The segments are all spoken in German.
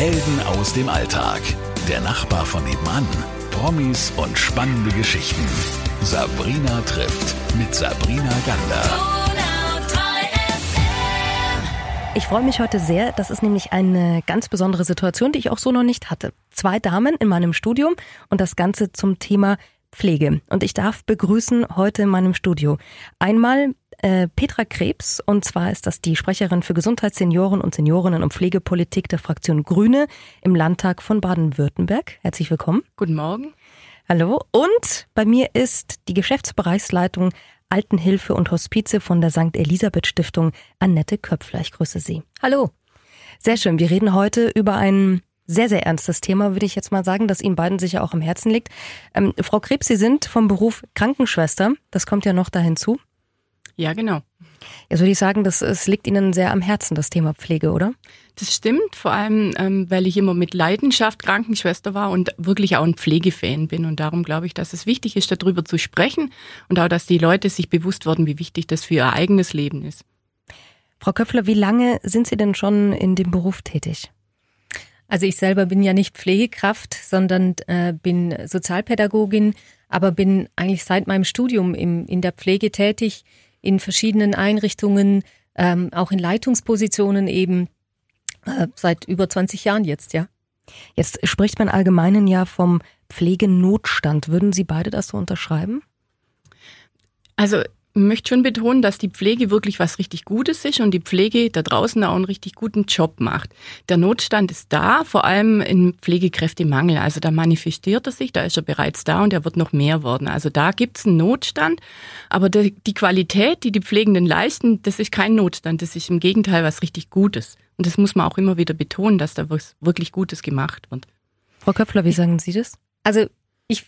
Helden aus dem Alltag. Der Nachbar von nebenan. Promis und spannende Geschichten. Sabrina trifft mit Sabrina Gander. Ich freue mich heute sehr. Das ist nämlich eine ganz besondere Situation, die ich auch so noch nicht hatte. Zwei Damen in meinem Studium und das Ganze zum Thema Pflege. Und ich darf begrüßen heute in meinem Studio einmal äh, Petra Krebs, und zwar ist das die Sprecherin für Gesundheit, Senioren und Seniorinnen und Pflegepolitik der Fraktion Grüne im Landtag von Baden-Württemberg. Herzlich willkommen. Guten Morgen. Hallo. Und bei mir ist die Geschäftsbereichsleitung Altenhilfe und Hospize von der St. Elisabeth Stiftung Annette Köpfler. Ich grüße Sie. Hallo. Sehr schön. Wir reden heute über ein sehr, sehr ernstes Thema, würde ich jetzt mal sagen, das Ihnen beiden sicher auch am Herzen liegt. Ähm, Frau Krebs, Sie sind vom Beruf Krankenschwester. Das kommt ja noch da hinzu. Ja, genau. Jetzt würde ich sagen, das, es liegt Ihnen sehr am Herzen, das Thema Pflege, oder? Das stimmt, vor allem, ähm, weil ich immer mit Leidenschaft Krankenschwester war und wirklich auch ein Pflegefan bin. Und darum glaube ich, dass es wichtig ist, darüber zu sprechen und auch, dass die Leute sich bewusst werden, wie wichtig das für ihr eigenes Leben ist. Frau Köpfler, wie lange sind Sie denn schon in dem Beruf tätig? Also ich selber bin ja nicht Pflegekraft, sondern äh, bin Sozialpädagogin, aber bin eigentlich seit meinem Studium im, in der Pflege tätig in verschiedenen Einrichtungen, ähm, auch in Leitungspositionen eben äh, seit über 20 Jahren jetzt, ja. Jetzt spricht man allgemeinen ja vom Pflegenotstand. Würden Sie beide das so unterschreiben? Also möchte schon betonen, dass die Pflege wirklich was richtig Gutes ist und die Pflege da draußen auch einen richtig guten Job macht. Der Notstand ist da, vor allem im Pflegekräftemangel. Also da manifestiert er sich, da ist er bereits da und er wird noch mehr werden. Also da gibt es einen Notstand, aber die, die Qualität, die die Pflegenden leisten, das ist kein Notstand, das ist im Gegenteil was richtig Gutes. Und das muss man auch immer wieder betonen, dass da was wirklich Gutes gemacht wird. Frau Köpfler, wie sagen Sie das? Also ich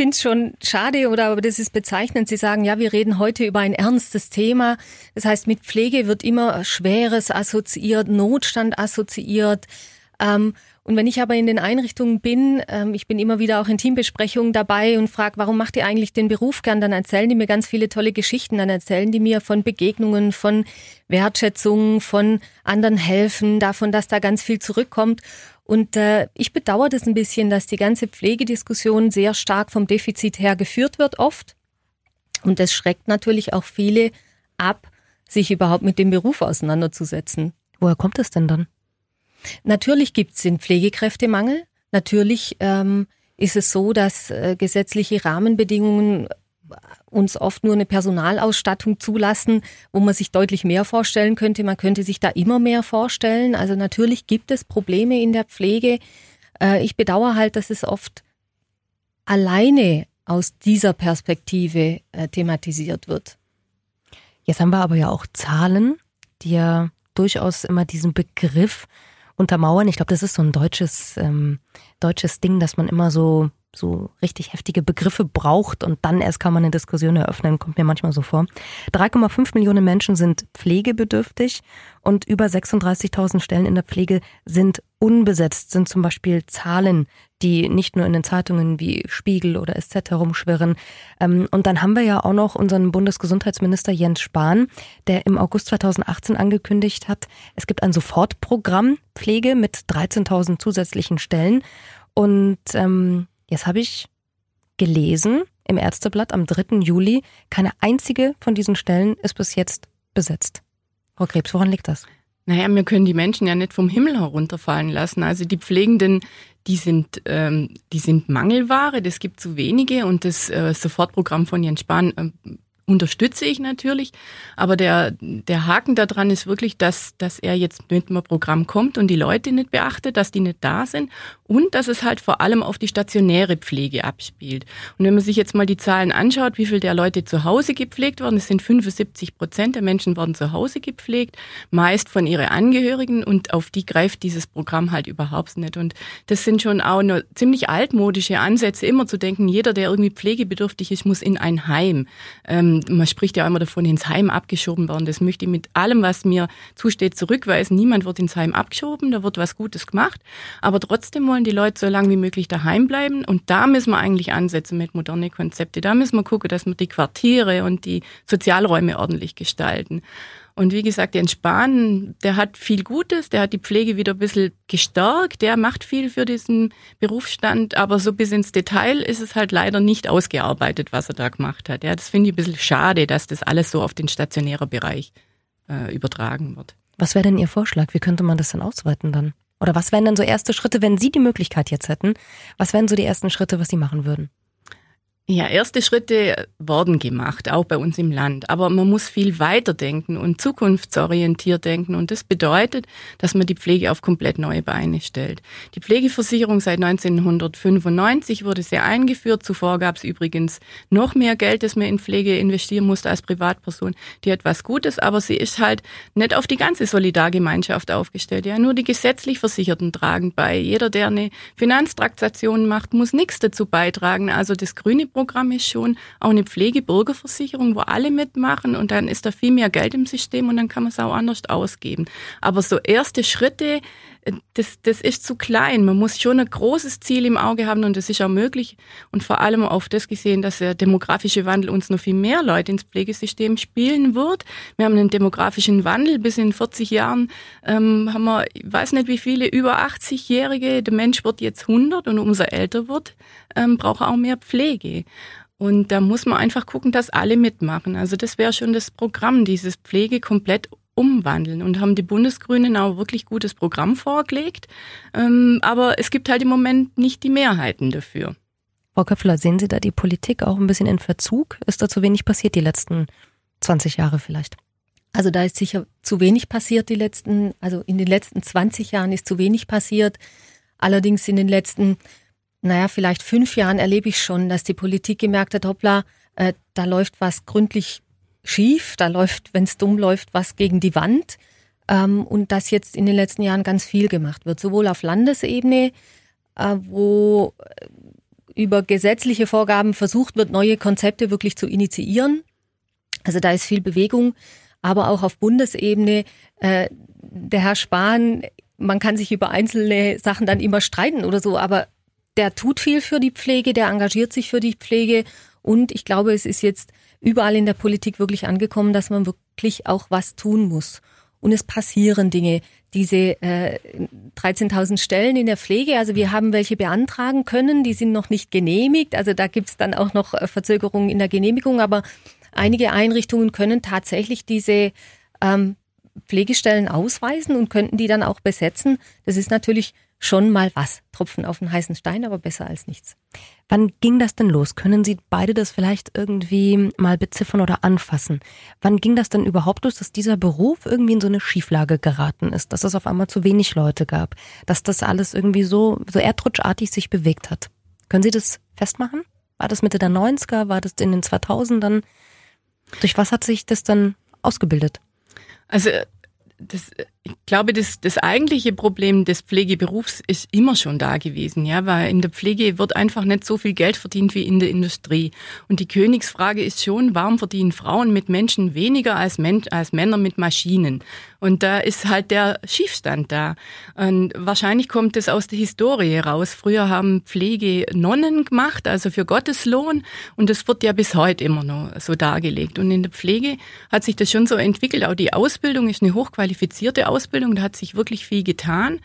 finde es schon schade oder aber das ist bezeichnend. Sie sagen, ja, wir reden heute über ein ernstes Thema. Das heißt, mit Pflege wird immer Schweres assoziiert, Notstand assoziiert. Ähm, und wenn ich aber in den Einrichtungen bin, ähm, ich bin immer wieder auch in Teambesprechungen dabei und frage, warum macht ihr eigentlich den Beruf gern? Dann erzählen die mir ganz viele tolle Geschichten. Dann erzählen die mir von Begegnungen, von Wertschätzungen, von anderen helfen, davon, dass da ganz viel zurückkommt. Und äh, ich bedauere das ein bisschen, dass die ganze Pflegediskussion sehr stark vom Defizit her geführt wird oft. Und das schreckt natürlich auch viele ab, sich überhaupt mit dem Beruf auseinanderzusetzen. Woher kommt es denn dann? Natürlich gibt es den Pflegekräftemangel. Natürlich ähm, ist es so, dass äh, gesetzliche Rahmenbedingungen uns oft nur eine Personalausstattung zulassen, wo man sich deutlich mehr vorstellen könnte. Man könnte sich da immer mehr vorstellen. Also natürlich gibt es Probleme in der Pflege. Äh, ich bedauere halt, dass es oft alleine aus dieser Perspektive äh, thematisiert wird. Jetzt haben wir aber ja auch Zahlen, die ja durchaus immer diesen Begriff untermauern. Ich glaube, das ist so ein deutsches, ähm, deutsches Ding, dass man immer so so richtig heftige Begriffe braucht und dann erst kann man eine Diskussion eröffnen, kommt mir manchmal so vor. 3,5 Millionen Menschen sind pflegebedürftig und über 36.000 Stellen in der Pflege sind unbesetzt, sind zum Beispiel Zahlen, die nicht nur in den Zeitungen wie Spiegel oder SZ herumschwirren. Ähm, und dann haben wir ja auch noch unseren Bundesgesundheitsminister Jens Spahn, der im August 2018 angekündigt hat, es gibt ein Sofortprogramm Pflege mit 13.000 zusätzlichen Stellen. Und ähm, Jetzt habe ich gelesen im Ärzteblatt am 3. Juli, keine einzige von diesen Stellen ist bis jetzt besetzt. Frau Krebs, woran liegt das? Naja, wir können die Menschen ja nicht vom Himmel herunterfallen lassen. Also die Pflegenden, die sind, ähm, die sind Mangelware, das gibt zu wenige und das äh, Sofortprogramm von Jens Spahn äh, unterstütze ich natürlich. Aber der, der Haken daran ist wirklich, dass, dass er jetzt mit einem Programm kommt und die Leute nicht beachtet, dass die nicht da sind und dass es halt vor allem auf die stationäre Pflege abspielt. Und wenn man sich jetzt mal die Zahlen anschaut, wie viel der Leute zu Hause gepflegt werden, es sind 75 Prozent der Menschen werden zu Hause gepflegt, meist von ihren Angehörigen und auf die greift dieses Programm halt überhaupt nicht. Und das sind schon auch nur ziemlich altmodische Ansätze, immer zu denken, jeder, der irgendwie pflegebedürftig ist, muss in ein Heim. Ähm, man spricht ja immer davon, ins Heim abgeschoben werden. Das möchte ich mit allem, was mir zusteht, zurückweisen. Niemand wird ins Heim abgeschoben, da wird was Gutes gemacht. Aber trotzdem wollen die Leute so lange wie möglich daheim bleiben. Und da müssen wir eigentlich ansetzen mit moderne Konzepte. Da müssen wir gucken, dass wir die Quartiere und die Sozialräume ordentlich gestalten. Und wie gesagt, Jens Spahn, der hat viel Gutes, der hat die Pflege wieder ein bisschen gestärkt, der macht viel für diesen Berufsstand, aber so bis ins Detail ist es halt leider nicht ausgearbeitet, was er da gemacht hat. Ja, das finde ich ein bisschen schade, dass das alles so auf den stationären Bereich äh, übertragen wird. Was wäre denn Ihr Vorschlag? Wie könnte man das denn ausweiten dann? Oder was wären denn so erste Schritte, wenn Sie die Möglichkeit jetzt hätten? Was wären so die ersten Schritte, was Sie machen würden? Ja, erste Schritte wurden gemacht, auch bei uns im Land. Aber man muss viel weiter denken und zukunftsorientiert denken. Und das bedeutet, dass man die Pflege auf komplett neue Beine stellt. Die Pflegeversicherung seit 1995 wurde sehr eingeführt. Zuvor gab es übrigens noch mehr Geld, das man in Pflege investieren musste als Privatperson. Die hat was Gutes, aber sie ist halt nicht auf die ganze Solidargemeinschaft aufgestellt. Ja, nur die gesetzlich Versicherten tragen bei. Jeder, der eine Finanztraktation macht, muss nichts dazu beitragen. Also das grüne ist schon auch eine Pflegebürgerversicherung, wo alle mitmachen und dann ist da viel mehr Geld im System und dann kann man es auch anders ausgeben. Aber so erste Schritte, äh, das, das ist zu klein. Man muss schon ein großes Ziel im Auge haben und das ist auch möglich. Und vor allem auf das gesehen, dass der demografische Wandel uns noch viel mehr Leute ins Pflegesystem spielen wird. Wir haben einen demografischen Wandel. Bis in 40 Jahren ähm, haben wir, ich weiß nicht wie viele, über 80-Jährige. Der Mensch wird jetzt 100 und umso älter wird, ähm, braucht auch mehr Pflege. Und da muss man einfach gucken, dass alle mitmachen. Also das wäre schon das Programm, dieses Pflege komplett umwandeln und haben die Bundesgrünen auch wirklich gutes Programm vorgelegt. Ähm, aber es gibt halt im Moment nicht die Mehrheiten dafür. Frau Köpfler, sehen Sie da die Politik auch ein bisschen in Verzug? Ist da zu wenig passiert die letzten 20 Jahre vielleicht? Also da ist sicher zu wenig passiert die letzten, also in den letzten 20 Jahren ist zu wenig passiert. Allerdings in den letzten naja, vielleicht fünf Jahren erlebe ich schon, dass die Politik gemerkt hat, hoppla, äh, da läuft was gründlich schief, da läuft, wenn es dumm läuft, was gegen die Wand. Ähm, und dass jetzt in den letzten Jahren ganz viel gemacht wird, sowohl auf Landesebene, äh, wo äh, über gesetzliche Vorgaben versucht wird, neue Konzepte wirklich zu initiieren. Also da ist viel Bewegung, aber auch auf Bundesebene. Äh, der Herr Spahn, man kann sich über einzelne Sachen dann immer streiten oder so, aber der tut viel für die Pflege, der engagiert sich für die Pflege und ich glaube, es ist jetzt überall in der Politik wirklich angekommen, dass man wirklich auch was tun muss. Und es passieren Dinge. Diese äh, 13.000 Stellen in der Pflege, also wir haben welche beantragen können, die sind noch nicht genehmigt. Also da gibt's dann auch noch äh, Verzögerungen in der Genehmigung, aber einige Einrichtungen können tatsächlich diese ähm, Pflegestellen ausweisen und könnten die dann auch besetzen. Das ist natürlich schon mal was. Tropfen auf den heißen Stein, aber besser als nichts. Wann ging das denn los? Können Sie beide das vielleicht irgendwie mal beziffern oder anfassen? Wann ging das denn überhaupt los, dass dieser Beruf irgendwie in so eine Schieflage geraten ist, dass es auf einmal zu wenig Leute gab, dass das alles irgendwie so, so erdrutschartig sich bewegt hat? Können Sie das festmachen? War das Mitte der 90er? War das in den 2000ern? Durch was hat sich das dann ausgebildet? Also das, ich glaube, das, das eigentliche Problem des Pflegeberufs ist immer schon da gewesen, ja, weil in der Pflege wird einfach nicht so viel Geld verdient wie in der Industrie. Und die Königsfrage ist schon, warum verdienen Frauen mit Menschen weniger als, Mensch, als Männer mit Maschinen? Und da ist halt der Schiefstand da. Und wahrscheinlich kommt es aus der Historie raus. Früher haben Pflege Nonnen gemacht, also für Gotteslohn. Und das wird ja bis heute immer noch so dargelegt. Und in der Pflege hat sich das schon so entwickelt. Auch die Ausbildung ist eine hochqualifizierte Ausbildung. Da hat sich wirklich viel getan.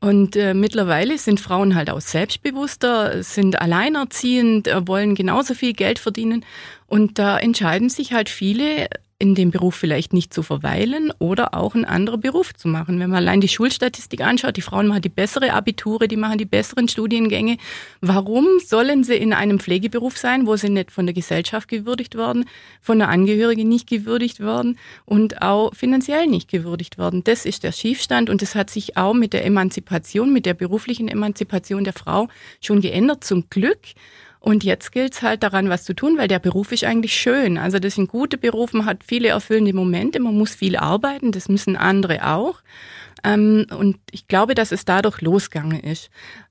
Und äh, mittlerweile sind Frauen halt auch selbstbewusster, sind alleinerziehend, äh, wollen genauso viel Geld verdienen. Und da entscheiden sich halt viele in dem Beruf vielleicht nicht zu verweilen oder auch einen anderen Beruf zu machen. Wenn man allein die Schulstatistik anschaut, die Frauen machen die bessere Abiture, die machen die besseren Studiengänge. Warum sollen sie in einem Pflegeberuf sein, wo sie nicht von der Gesellschaft gewürdigt werden, von der Angehörigen nicht gewürdigt werden und auch finanziell nicht gewürdigt werden? Das ist der Schiefstand und das hat sich auch mit der Emanzipation, mit der beruflichen Emanzipation der Frau schon geändert, zum Glück. Und jetzt gilt es halt daran, was zu tun, weil der Beruf ist eigentlich schön. Also das sind gute Berufe, man hat viele erfüllende Momente, man muss viel arbeiten, das müssen andere auch. Ähm, und ich glaube, dass es dadurch losgegangen ist.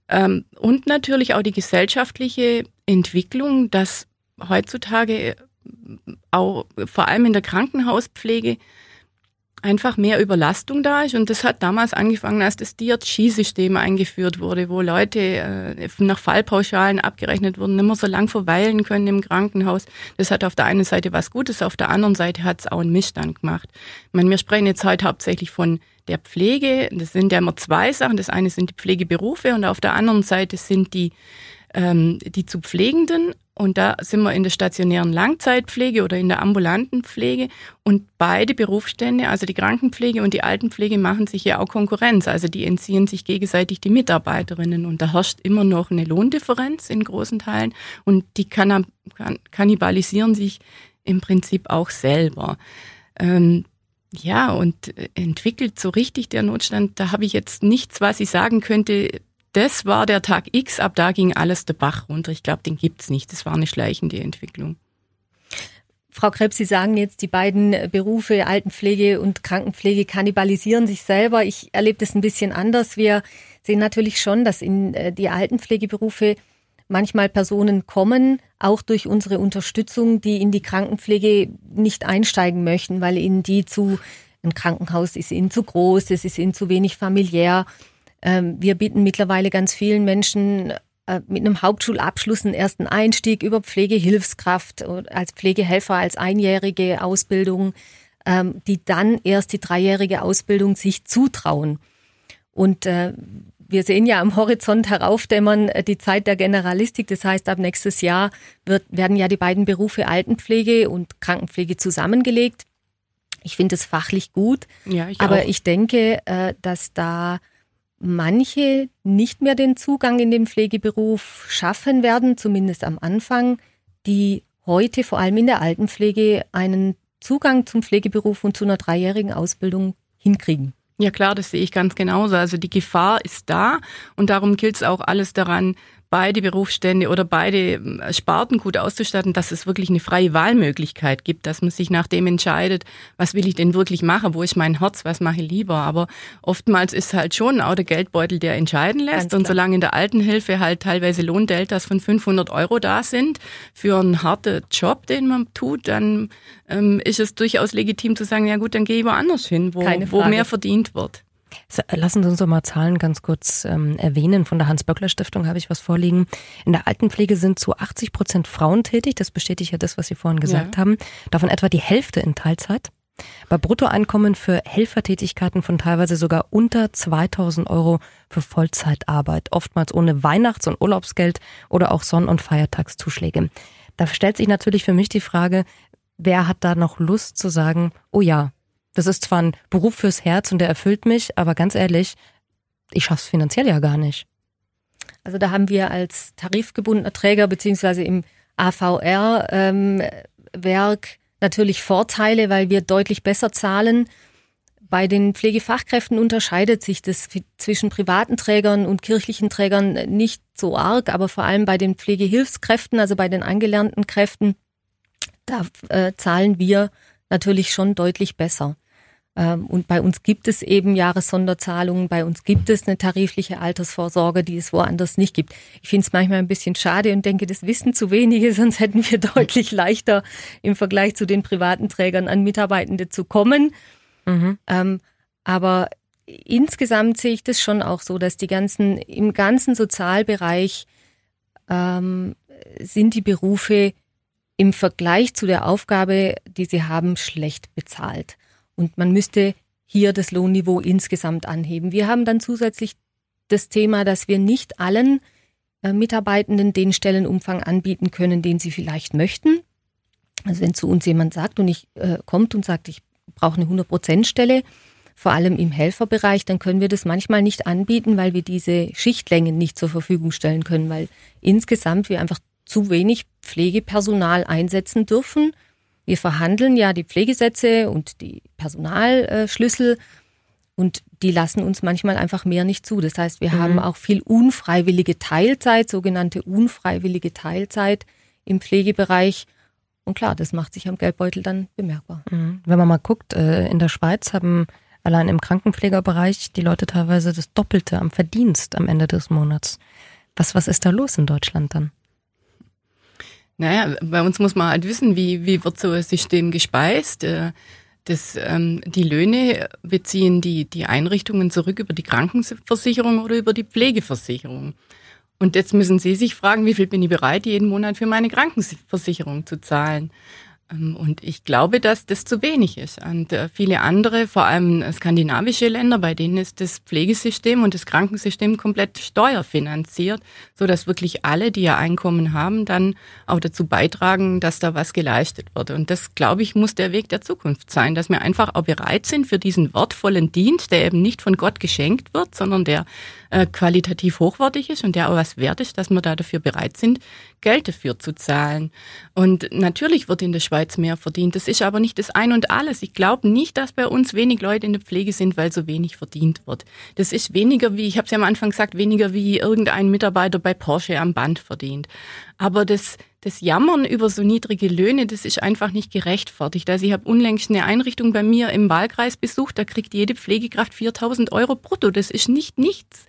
Ähm, und natürlich auch die gesellschaftliche Entwicklung, dass heutzutage auch vor allem in der Krankenhauspflege einfach mehr Überlastung da ist. Und das hat damals angefangen, als das DRG-System eingeführt wurde, wo Leute äh, nach Fallpauschalen abgerechnet wurden, nicht mehr so lang verweilen können im Krankenhaus. Das hat auf der einen Seite was Gutes, auf der anderen Seite hat es auch einen Missstand gemacht. Ich meine, wir sprechen jetzt heute hauptsächlich von der Pflege. Das sind ja immer zwei Sachen. Das eine sind die Pflegeberufe und auf der anderen Seite sind die ähm, die zu Pflegenden und da sind wir in der stationären Langzeitpflege oder in der ambulanten Pflege. Und beide Berufsstände, also die Krankenpflege und die Altenpflege, machen sich ja auch Konkurrenz. Also die entziehen sich gegenseitig die Mitarbeiterinnen. Und da herrscht immer noch eine Lohndifferenz in großen Teilen. Und die kann, kannibalisieren sich im Prinzip auch selber. Ähm, ja, und entwickelt so richtig der Notstand, da habe ich jetzt nichts, was ich sagen könnte, das war der Tag X, ab da ging alles der Bach runter. Ich glaube, den gibt's nicht. Das war eine schleichende Entwicklung. Frau Krebs, Sie sagen jetzt, die beiden Berufe Altenpflege und Krankenpflege kannibalisieren sich selber. Ich erlebe das ein bisschen anders. Wir sehen natürlich schon, dass in äh, die Altenpflegeberufe manchmal Personen kommen, auch durch unsere Unterstützung, die in die Krankenpflege nicht einsteigen möchten, weil ihnen die zu, ein Krankenhaus ist ihnen zu groß, es ist ihnen zu wenig familiär. Ähm, wir bieten mittlerweile ganz vielen Menschen äh, mit einem Hauptschulabschluss einen ersten Einstieg über Pflegehilfskraft als Pflegehelfer, als einjährige Ausbildung, ähm, die dann erst die dreijährige Ausbildung sich zutrauen. Und äh, wir sehen ja am Horizont heraufdämmern äh, die Zeit der Generalistik. Das heißt, ab nächstes Jahr wird, werden ja die beiden Berufe Altenpflege und Krankenpflege zusammengelegt. Ich finde es fachlich gut, ja, ich aber auch. ich denke, dass da manche nicht mehr den Zugang in den Pflegeberuf schaffen werden, zumindest am Anfang, die heute vor allem in der Altenpflege einen Zugang zum Pflegeberuf und zu einer dreijährigen Ausbildung hinkriegen. Ja klar, das sehe ich ganz genauso. Also die Gefahr ist da und darum gilt es auch alles daran, beide Berufsstände oder beide äh, Sparten gut auszustatten, dass es wirklich eine freie Wahlmöglichkeit gibt, dass man sich nach dem entscheidet, was will ich denn wirklich machen, wo ist mein Herz, was mache ich lieber. Aber oftmals ist halt schon auch der Geldbeutel, der entscheiden lässt. Und solange in der Altenhilfe halt teilweise Lohndeltas von 500 Euro da sind für einen harten Job, den man tut, dann ähm, ist es durchaus legitim zu sagen, ja gut, dann gehe ich woanders hin, wo, wo mehr verdient wird. Lassen Sie uns doch mal Zahlen ganz kurz ähm, erwähnen. Von der Hans-Böckler-Stiftung habe ich was vorliegen. In der Altenpflege sind zu 80 Prozent Frauen tätig. Das bestätigt ja das, was Sie vorhin gesagt ja. haben. Davon etwa die Hälfte in Teilzeit. Bei Bruttoeinkommen für Helfertätigkeiten von teilweise sogar unter 2000 Euro für Vollzeitarbeit. Oftmals ohne Weihnachts- und Urlaubsgeld oder auch Sonn- und Feiertagszuschläge. Da stellt sich natürlich für mich die Frage, wer hat da noch Lust zu sagen, oh ja, das ist zwar ein Beruf fürs Herz und der erfüllt mich, aber ganz ehrlich, ich schaff's finanziell ja gar nicht. Also da haben wir als tarifgebundener Träger beziehungsweise im AVR-Werk ähm, natürlich Vorteile, weil wir deutlich besser zahlen. Bei den Pflegefachkräften unterscheidet sich das zwischen privaten Trägern und kirchlichen Trägern nicht so arg, aber vor allem bei den Pflegehilfskräften, also bei den angelernten Kräften, da äh, zahlen wir natürlich schon deutlich besser. Ähm, und bei uns gibt es eben Jahressonderzahlungen, bei uns gibt es eine tarifliche Altersvorsorge, die es woanders nicht gibt. Ich finde es manchmal ein bisschen schade und denke, das wissen zu wenige, sonst hätten wir deutlich leichter im Vergleich zu den privaten Trägern an Mitarbeitende zu kommen. Mhm. Ähm, aber insgesamt sehe ich das schon auch so, dass die ganzen, im ganzen Sozialbereich ähm, sind die Berufe im Vergleich zu der Aufgabe, die sie haben, schlecht bezahlt. Und man müsste hier das Lohnniveau insgesamt anheben. Wir haben dann zusätzlich das Thema, dass wir nicht allen äh, Mitarbeitenden den Stellenumfang anbieten können, den sie vielleicht möchten. Also wenn zu uns jemand sagt und ich äh, kommt und sagt, ich brauche eine 100%-Stelle, vor allem im Helferbereich, dann können wir das manchmal nicht anbieten, weil wir diese Schichtlängen nicht zur Verfügung stellen können, weil insgesamt wir einfach zu wenig Pflegepersonal einsetzen dürfen wir verhandeln ja die Pflegesätze und die Personalschlüssel und die lassen uns manchmal einfach mehr nicht zu. Das heißt, wir mhm. haben auch viel unfreiwillige Teilzeit, sogenannte unfreiwillige Teilzeit im Pflegebereich. Und klar, das macht sich am Geldbeutel dann bemerkbar. Mhm. Wenn man mal guckt, äh, in der Schweiz haben allein im Krankenpflegerbereich die Leute teilweise das Doppelte am Verdienst am Ende des Monats. Was, was ist da los in Deutschland dann? Naja, bei uns muss man halt wissen, wie, wie wird so ein System gespeist. Äh, Das, ähm, die Löhne beziehen die, die Einrichtungen zurück über die Krankenversicherung oder über die Pflegeversicherung. Und jetzt müssen Sie sich fragen, wie viel bin ich bereit, jeden Monat für meine Krankenversicherung zu zahlen? Ähm, und ich glaube, dass das zu wenig ist. Und äh, viele andere, vor allem skandinavische Länder, bei denen ist das Pflegesystem und das Krankensystem komplett steuerfinanziert, so dass wirklich alle, die ja Einkommen haben, dann auch dazu beitragen, dass da was geleistet wird. Und das, glaube ich, muss der Weg der Zukunft sein, dass wir einfach auch bereit sind für diesen wertvollen Dienst, der eben nicht von Gott geschenkt wird, sondern der äh, qualitativ hochwertig ist und der auch was wert ist, dass wir da dafür bereit sind, Geld dafür zu zahlen. Und natürlich wird in der Schweiz mehr verdient. Das ist aber nicht das Ein und Alles. Ich glaube nicht, dass bei uns wenig Leute in der Pflege sind, weil so wenig verdient wird. Das ist weniger wie, ich habe es ja am Anfang gesagt, weniger wie irgendein Mitarbeiter bei Porsche am Band verdient. Aber das, das Jammern über so niedrige Löhne, das ist einfach nicht gerechtfertigt. Also ich habe unlängst eine Einrichtung bei mir im Wahlkreis besucht, da kriegt jede Pflegekraft 4000 Euro brutto. Das ist nicht nichts.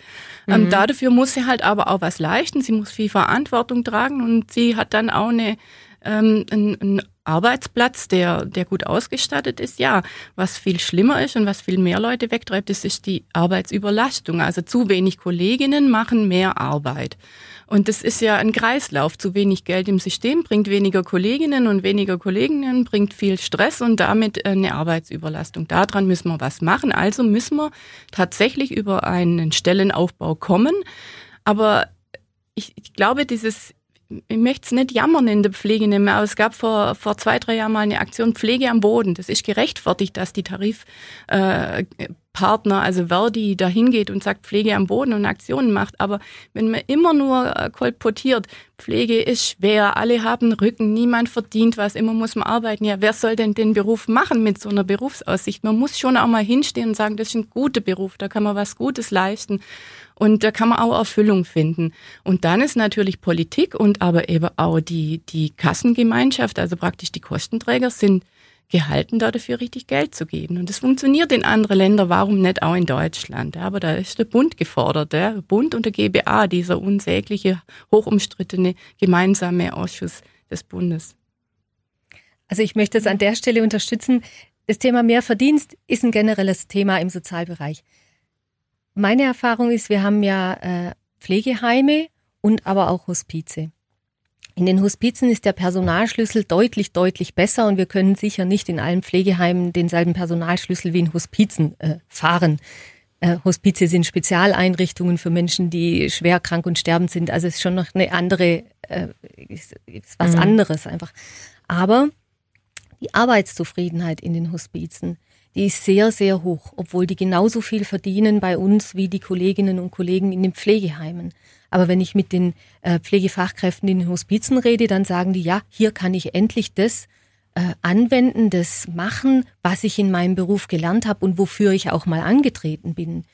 Ähm, mhm. Ähm, dafür muss sie halt aber auch was leisten. Sie muss viel Verantwortung tragen und sie hat dann auch eine, ähm, einen, einen Arbeitsplatz, der, der gut ausgestattet ist. Ja, was viel schlimmer ist und was viel mehr Leute wegtreibt, das ist die Arbeitsüberlastung. Also zu wenig Kolleginnen machen mehr Arbeit. Und das ist ja ein Kreislauf. Zu wenig Geld im System bringt weniger Kolleginnen und weniger Kolleginnen bringt viel Stress und damit äh, eine Arbeitsüberlastung. Daran müssen wir was machen. Also müssen wir tatsächlich über einen Stellenaufbau kommen. Aber ich, ich glaube, dieses ich möchte es nicht jammern in der Pflege nehmen, aber es gab vor, vor zwei, drei Jahren mal eine Aktion Pflege am Boden. Das ist gerechtfertigt, dass die Tarifpartner, äh, also Verdi, da hingeht und sagt Pflege am Boden und Aktionen macht. Aber wenn man immer nur äh, kolportiert, Pflege ist schwer, alle haben Rücken, niemand verdient was, immer muss man arbeiten. Ja, wer soll denn den Beruf machen mit so einer Berufsaussicht? Man muss schon auch mal hinstehen und sagen, das ist ein guter Beruf, da kann man was Gutes leisten. Und da kann man auch Erfüllung finden. Und dann ist natürlich Politik und aber eben auch die, die Kassengemeinschaft, also praktisch die Kostenträger sind gehalten, da dafür richtig Geld zu geben. Und das funktioniert in anderen Ländern, warum nicht auch in Deutschland? Aber da ist der Bund gefordert, der Bund und der GBA, dieser unsägliche, hochumstrittene gemeinsame Ausschuss des Bundes. Also ich möchte es an der Stelle unterstützen. Das Thema Mehrverdienst ist ein generelles Thema im Sozialbereich. Meine Erfahrung ist, wir haben ja äh, Pflegeheime und aber auch Hospize. In den Hospizen ist der Personalschlüssel deutlich, deutlich besser und wir können sicher nicht in allen Pflegeheimen denselben Personalschlüssel wie in Hospizen äh, fahren. Äh, Hospize sind Spezialeinrichtungen für Menschen, die schwer krank und sterbend sind. Also es ist schon noch eine andere, äh, ist, ist was mhm. anderes einfach. Aber die Arbeitszufriedenheit in den Hospizen die ist sehr, sehr hoch, obwohl die genauso viel verdienen bei uns wie die Kolleginnen und Kollegen in den Pflegeheimen. Aber wenn ich mit den äh, Pflegefachkräften in den Hospizen rede, dann sagen die, ja, hier kann ich endlich das äh, anwenden, das machen, was ich in meinem Beruf gelernt habe und wofür ich auch mal angetreten bin.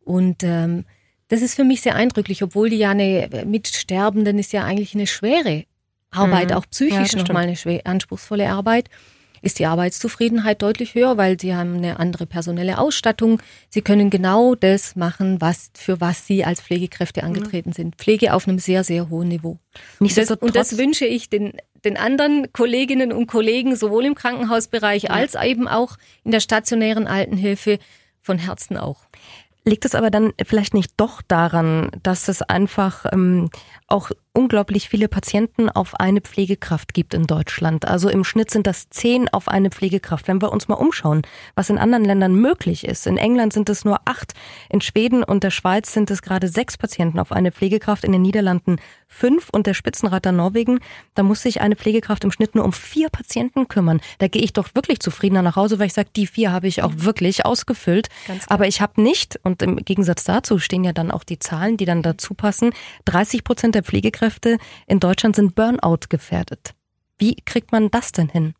Und ähm, das ist für mich sehr eindrücklich, obwohl die ja eine äh, mit Sterbenden ist ja eigentlich eine schwere Arbeit, mhm. auch psychisch ja, nochmal eine anspruchsvolle Arbeit ist die Arbeitszufriedenheit deutlich höher, weil sie haben eine andere personelle Ausstattung. Sie können genau das machen, was, für was sie als Pflegekräfte angetreten sind. Pflege auf einem sehr, sehr hohen Niveau. Und das, und das wünsche ich den, den anderen Kolleginnen und Kollegen sowohl im Krankenhausbereich ja. als eben auch in der stationären Altenhilfe von Herzen auch. Liegt es aber dann vielleicht nicht doch daran, dass es einfach ähm, auch unglaublich viele Patienten auf eine Pflegekraft gibt in Deutschland. Also im Schnitt sind das zehn auf eine Pflegekraft. Wenn wir uns mal umschauen, was in anderen Ländern möglich ist. In England sind es nur acht, in Schweden und der Schweiz sind es gerade sechs Patienten auf eine Pflegekraft, in den Niederlanden fünf und der Spitzenreiter Norwegen, da muss sich eine Pflegekraft im Schnitt nur um vier Patienten kümmern. Da gehe ich doch wirklich zufriedener nach Hause, weil ich sage, die vier habe ich auch wirklich ausgefüllt. Aber ich habe nicht, und im Gegensatz dazu stehen ja dann auch die Zahlen, die dann dazu passen, 30 Prozent der Pflegekräfte in Deutschland sind Burnout gefährdet. Wie kriegt man das denn hin?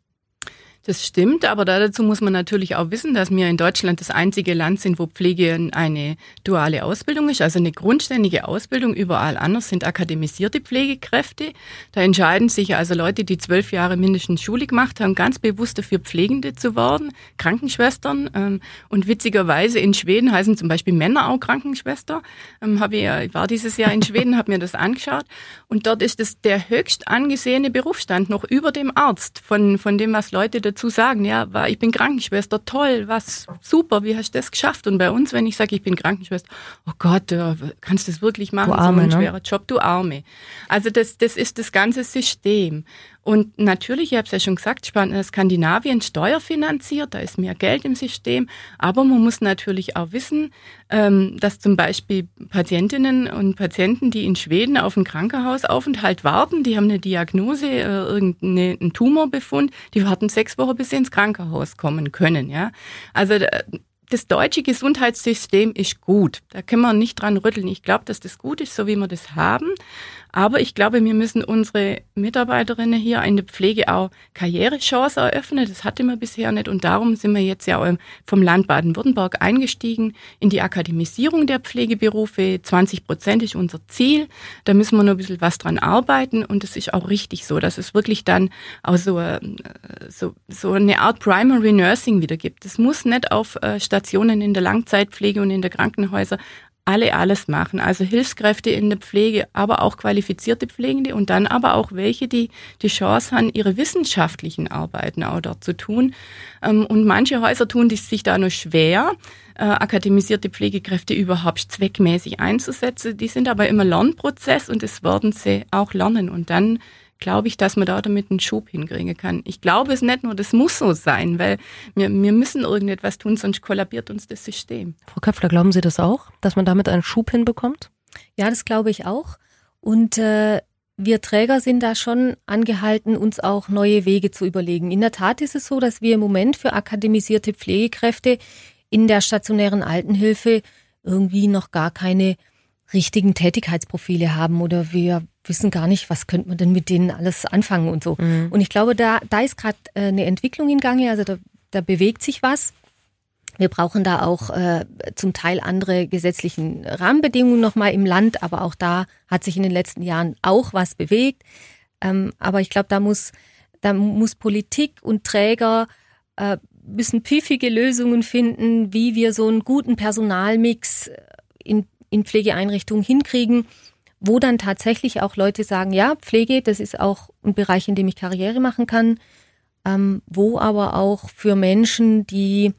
Das stimmt, aber dazu muss man natürlich auch wissen, dass wir in Deutschland das einzige Land sind, wo Pflege eine duale Ausbildung ist, also eine grundständige Ausbildung. Überall anders sind akademisierte Pflegekräfte. Da entscheiden sich also Leute, die zwölf Jahre mindestens Schule gemacht haben, ganz bewusst dafür Pflegende zu werden, Krankenschwestern. Ähm, und witzigerweise in Schweden heißen zum Beispiel Männer auch Krankenschwester. Ähm, ich war dieses Jahr in Schweden, habe mir das angeschaut. Und dort ist es der höchst angesehene Berufsstand noch über dem Arzt von, von dem, was Leute dazu dazu sagen, ja, ich bin Krankenschwester, toll, was super, wie hast du das geschafft? Und bei uns, wenn ich sage, ich bin Krankenschwester, oh Gott, kannst du das wirklich machen? Du Arme, so ein ne? schwerer Job, du Arme. Also das, das ist das ganze System. Und natürlich, ich habe es ja schon gesagt, äh, Skandinavien steuerfinanziert, da ist mehr Geld im System, aber man muss natürlich auch wissen, ähm, dass zum Beispiel Patientinnen und Patienten, die in Schweden auf einen Krankenhausaufenthalt warten, die haben eine Diagnose, äh, irgendeinen Tumorbefund, die warten sechs Wochen, bis sie ins Krankenhaus kommen können. Ja, also das deutsche Gesundheitssystem ist gut. Da können wir nicht dran rütteln. Ich glaube, dass das gut ist, so wie wir das haben. Aber ich glaube, wir müssen unsere Mitarbeiterinnen hier in der Pflege auch Karrierechancen eröffnen. Das hatte man bisher nicht. Und darum sind wir jetzt ja vom Land Baden-Württemberg eingestiegen in die Akademisierung der Pflegeberufe. 20 Prozent ist unser Ziel. Da müssen wir noch ein bisschen was dran arbeiten. Und es ist auch richtig so, dass es wirklich dann auch so, äh, so, so eine Art Primary Nursing wieder gibt. Es muss nicht auf äh, Stationen in der Langzeitpflege und in der Krankenhäuser alle alles machen. Also Hilfskräfte in der Pflege, aber auch qualifizierte Pflegende und dann aber auch welche, die die Chance haben, ihre wissenschaftlichen Arbeiten auch dort zu tun. Ähm, und manche Häuser tun sich da nur schwer, äh, akademisierte Pflegekräfte überhaupt zweckmäßig einzusetzen. Die sind aber immer Lernprozess und das werden sie auch lernen. Und dann glaube ich, dass man da damit einen Schub hinkriegen kann. Ich glaube es nicht nur, das muss so sein, weil wir, wir müssen irgendetwas tun, sonst kollabiert uns das System. Frau Köpfler, glauben Sie das auch, dass man damit einen Schub hinbekommt? Ja, das glaube ich auch. Und äh, wir Träger sind da schon angehalten, uns auch neue Wege zu überlegen. In der Tat ist es so, dass wir im Moment für akademisierte Pflegekräfte in der stationären Altenhilfe irgendwie noch gar keine richtigen Tätigkeitsprofile haben oder wir wissen gar nicht, was könnte man denn mit denen alles anfangen und so. Mhm. Und ich glaube, da, da ist gerade äh, eine Entwicklung in Gange, also da, da bewegt sich was. Wir brauchen da auch äh, zum Teil andere gesetzlichen Rahmenbedingungen nochmal im Land, aber auch da hat sich in den letzten Jahren auch was bewegt. Ähm, aber ich glaube, da muss, da muss Politik und Träger äh, müssen pfiffige Lösungen finden, wie wir so einen guten Personalmix in, in Pflegeeinrichtungen hinkriegen, wo dann tatsächlich auch Leute sagen, ja, Pflege, das ist auch ein Bereich, in dem ich Karriere machen kann, ähm, wo aber auch für Menschen, die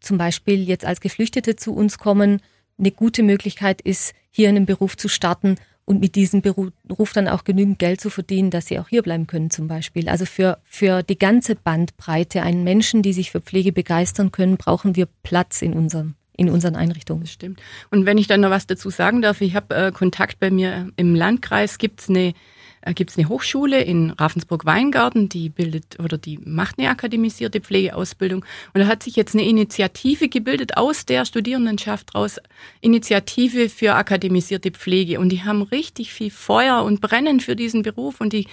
zum Beispiel jetzt als Geflüchtete zu uns kommen, eine gute Möglichkeit ist, hier einen Beruf zu starten und mit diesem Beruf dann auch genügend Geld zu verdienen, dass sie auch hier bleiben können zum Beispiel. Also für, für die ganze Bandbreite einen Menschen, die sich für Pflege begeistern können, brauchen wir Platz in unserem in unseren Einrichtungen. Das stimmt. Und wenn ich dann noch was dazu sagen darf, ich habe äh, Kontakt bei mir im Landkreis, gibt's eine äh, gibt es eine Hochschule in Ravensburg-Weingarten, die bildet oder die macht eine akademisierte Pflegeausbildung. Und da hat sich jetzt eine Initiative gebildet aus der Studierendenschaft raus, Initiative für akademisierte Pflege. Und die haben richtig viel Feuer und brennen für diesen Beruf und die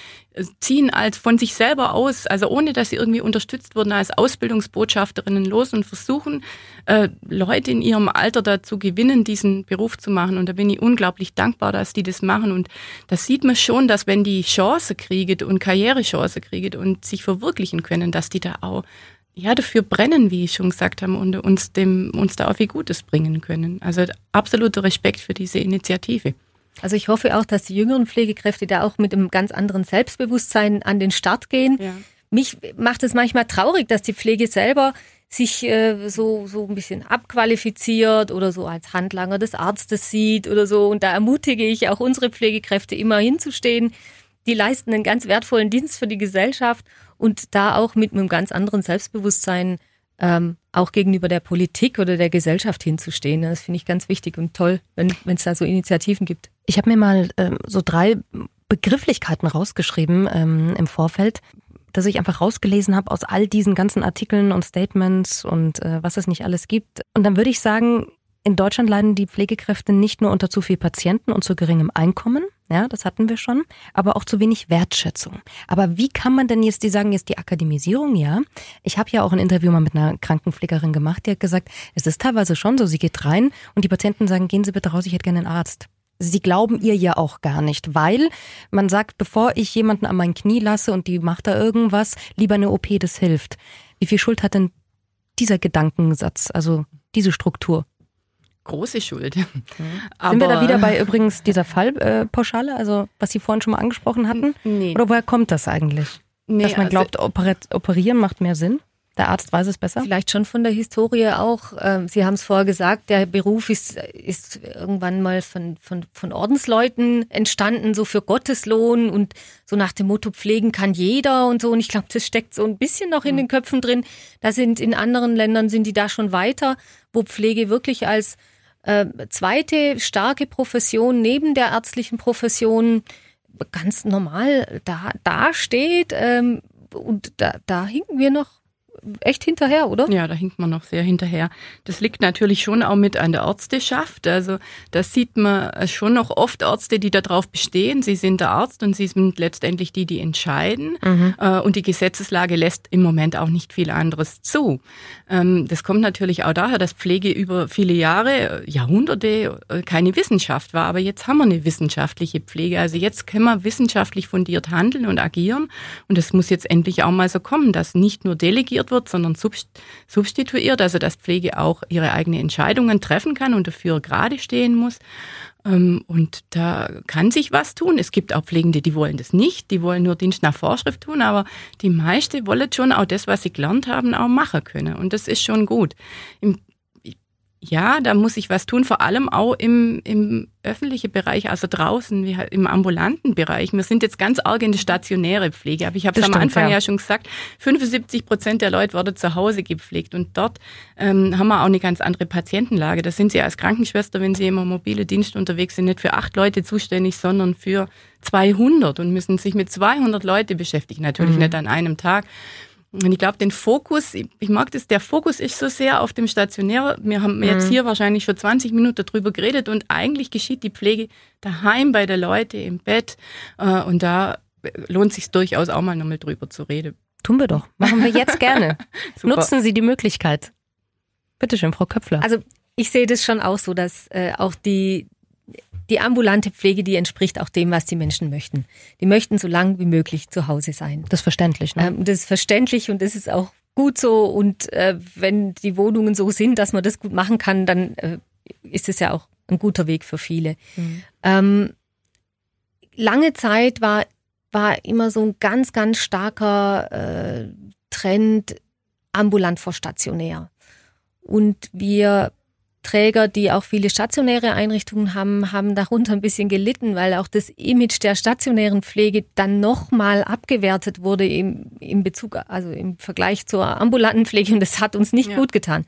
ziehen als von sich selber aus, also ohne dass sie irgendwie unterstützt wurden als Ausbildungsbotschafterinnen los und versuchen, äh, Leute in ihrem Alter dazu gewinnen, diesen Beruf zu machen. Und da bin ich unglaublich dankbar, dass die das machen. Und da sieht man schon, dass wenn die Chance kriegen und Karrierechance kriegen und sich verwirklichen können, dass die da auch ja, dafür brennen, wie ich schon gesagt habe, und uns, dem, uns da auch viel Gutes bringen können. Also absoluter Respekt für diese Initiative. Also ich hoffe auch, dass die jüngeren Pflegekräfte da auch mit einem ganz anderen Selbstbewusstsein an den Start gehen. Ja. Mich macht es manchmal traurig, dass die Pflege selber sich äh, so, so ein bisschen abqualifiziert oder so als Handlanger des Arztes sieht oder so. Und da ermutige ich auch unsere Pflegekräfte immer hinzustehen. Die leisten einen ganz wertvollen Dienst für die Gesellschaft und da auch mit einem ganz anderen Selbstbewusstsein ähm, auch gegenüber der Politik oder der Gesellschaft hinzustehen. Das finde ich ganz wichtig und toll, wenn es da so Initiativen gibt. Ich habe mir mal ähm, so drei Begrifflichkeiten rausgeschrieben ähm, im Vorfeld dass ich einfach rausgelesen habe aus all diesen ganzen Artikeln und Statements und äh, was es nicht alles gibt. Und dann würde ich sagen, in Deutschland leiden die Pflegekräfte nicht nur unter zu viel Patienten und zu geringem Einkommen, ja, das hatten wir schon, aber auch zu wenig Wertschätzung. Aber wie kann man denn jetzt, die sagen jetzt die Akademisierung, ja? Ich habe ja auch ein Interview mal mit einer Krankenpflegerin gemacht, die hat gesagt, es ist teilweise schon so, sie geht rein und die Patienten sagen, gehen Sie bitte raus, ich hätte gerne einen Arzt. Sie glauben ihr ja auch gar nicht, weil man sagt, bevor ich jemanden an mein Knie lasse und die macht da irgendwas, lieber eine OP, das hilft. Wie viel Schuld hat denn dieser Gedankensatz, also diese Struktur? Große Schuld. Mhm. Sind wir da wieder bei übrigens dieser Fallpauschale, äh, also was Sie vorhin schon mal angesprochen hatten? Nee. Oder woher kommt das eigentlich? Nee, Dass man also glaubt, operieren macht mehr Sinn? Der Arzt weiß es besser? Vielleicht schon von der Historie auch. Ähm, Sie haben es vorher gesagt, der Beruf ist, ist irgendwann mal von, von, von Ordensleuten entstanden, so für Gotteslohn und so nach dem Motto, pflegen kann jeder und so. Und ich glaube, das steckt so ein bisschen noch in den Köpfen drin. Da sind in anderen Ländern sind die da schon weiter, wo Pflege wirklich als äh, zweite starke Profession neben der ärztlichen Profession ganz normal da, da steht. Ähm, und da, da hinken wir noch echt hinterher, oder? Ja, da hinkt man noch sehr hinterher. Das liegt natürlich schon auch mit an der Ärzteschaft. Also da sieht man schon noch oft Ärzte, die darauf bestehen, sie sind der Arzt und sie sind letztendlich die, die entscheiden. Mhm. Äh, und die Gesetzeslage lässt im Moment auch nicht viel anderes zu. Ähm, das kommt natürlich auch daher, dass Pflege über viele Jahre, Jahrhunderte äh, keine Wissenschaft war. Aber jetzt haben wir eine wissenschaftliche Pflege. Also jetzt können wir wissenschaftlich fundiert handeln und agieren. Und das muss jetzt endlich auch mal so kommen, dass nicht nur delegiert wird, sondern substituiert, also dass Pflege auch ihre eigenen Entscheidungen treffen kann und dafür gerade stehen muss. Ähm, und da kann sich was tun. Es gibt auch Pflegende, die wollen das nicht, die wollen nur Dienst nach Vorschrift tun, aber die meisten wollen schon auch das, was sie gelernt haben, auch machen können. Und das ist schon gut. Im ja, da muss ich was tun, vor allem auch im, im öffentlichen Bereich, also draußen, wie halt im ambulanten Bereich. Wir sind jetzt ganz arg in die stationäre Pflege, aber ich habe es am Anfang ja. ja. schon gesagt, 75 Prozent der Leute werden zu Hause gepflegt und dort ähm, haben wir auch eine ganz andere Patientenlage. Da sind Sie als Krankenschwester, wenn Sie im mobile Dienst unterwegs sind, nicht für acht Leute zuständig, sondern für 200 und müssen sich mit 200 Leute beschäftigen, natürlich mhm. nicht an einem Tag. Und ich glaube, den Fokus, ich mag das, der Fokus ist so sehr auf dem Stationär. Wir haben jetzt mhm. hier wahrscheinlich schon 20 Minuten drüber geredet und eigentlich geschieht die Pflege daheim bei der Leute im Bett. Äh, und da lohnt sich durchaus auch mal nochmal drüber zu reden. Tun wir doch. Machen wir jetzt gerne. Nutzen Sie die Möglichkeit. Bitte schön, Frau Köpfler. Also ich sehe das schon auch so, dass äh, auch die, die ambulante Pflege, die entspricht auch dem, was die Menschen möchten. Die möchten so lang wie möglich zu Hause sein. Das ist verständlich, ne? Ähm, das ist verständlich und das ist auch gut so. Und äh, wenn die Wohnungen so sind, dass man das gut machen kann, dann äh, ist es ja auch ein guter Weg für viele. Mhm. Ähm, lange Zeit war, war immer so ein ganz, ganz starker äh, Trend ambulant vor stationär. Und wir Träger, die auch viele stationäre Einrichtungen haben, haben darunter ein bisschen gelitten, weil auch das Image der stationären Pflege dann nochmal abgewertet wurde im, im Bezug, also im Vergleich zur ambulanten Pflege und das hat uns nicht ja. gut getan.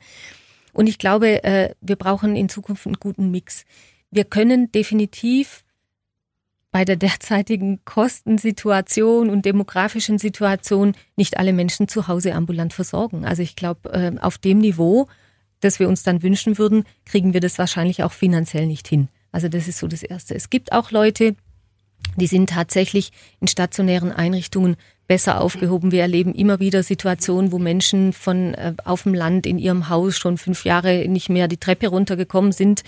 Und ich glaube, äh, wir brauchen in Zukunft einen guten Mix. Wir können definitiv bei der derzeitigen Kostensituation und demografischen Situation nicht alle Menschen zu Hause ambulant versorgen. Also ich glaube, äh, auf dem Niveau das wir uns dann wünschen würden, kriegen wir das wahrscheinlich auch finanziell nicht hin. Also das ist so das Erste. Es gibt auch Leute, die sind tatsächlich in stationären Einrichtungen besser aufgehoben. Wir erleben immer wieder Situationen, wo Menschen von äh, auf dem Land in ihrem Haus schon fünf Jahre nicht mehr die Treppe runtergekommen sind,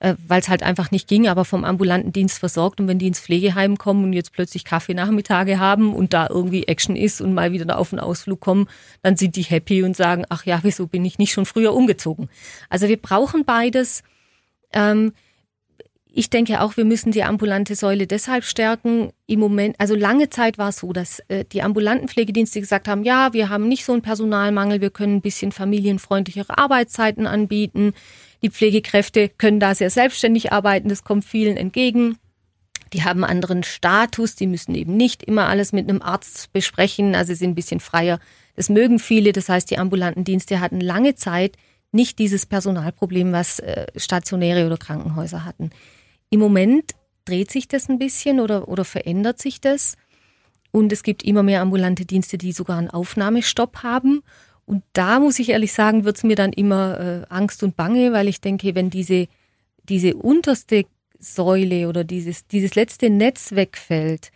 äh, weil es halt einfach nicht ging, aber vom ambulanten Dienst versorgt. Und wenn die ins Pflegeheim kommen und jetzt plötzlich Kaffeenachmittage haben und da irgendwie Action ist und mal wieder auf einen Ausflug kommen, dann sind die happy und sagen, ach ja, wieso bin ich nicht schon früher umgezogen? Also wir brauchen beides. Ähm, ich denke auch, wir müssen die ambulante Säule deshalb stärken. Im Moment, also lange Zeit war es so, dass äh, die ambulanten Pflegedienste gesagt haben, ja, wir haben nicht so einen Personalmangel, wir können ein bisschen familienfreundlichere Arbeitszeiten anbieten. Die Pflegekräfte können da sehr selbstständig arbeiten, das kommt vielen entgegen. Die haben anderen Status, die müssen eben nicht immer alles mit einem Arzt besprechen, also sind ein bisschen freier. Das mögen viele, das heißt, die ambulanten Dienste hatten lange Zeit nicht dieses Personalproblem, was äh, stationäre oder Krankenhäuser hatten. Im Moment dreht sich das ein bisschen oder, oder verändert sich das. Und es gibt immer mehr ambulante Dienste, die sogar einen Aufnahmestopp haben. Und da muss ich ehrlich sagen, wird es mir dann immer äh, Angst und Bange, weil ich denke, wenn diese, diese unterste Säule oder dieses, dieses letzte Netz wegfällt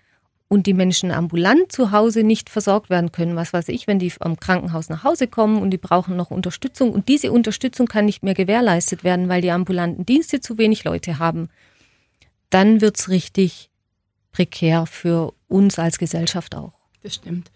und die Menschen ambulant zu Hause nicht versorgt werden können, was weiß ich, wenn die am Krankenhaus nach Hause kommen und die brauchen noch Unterstützung und diese Unterstützung kann nicht mehr gewährleistet werden, weil die ambulanten Dienste zu wenig Leute haben, dann wird es richtig prekär für uns als Gesellschaft auch. Das stimmt.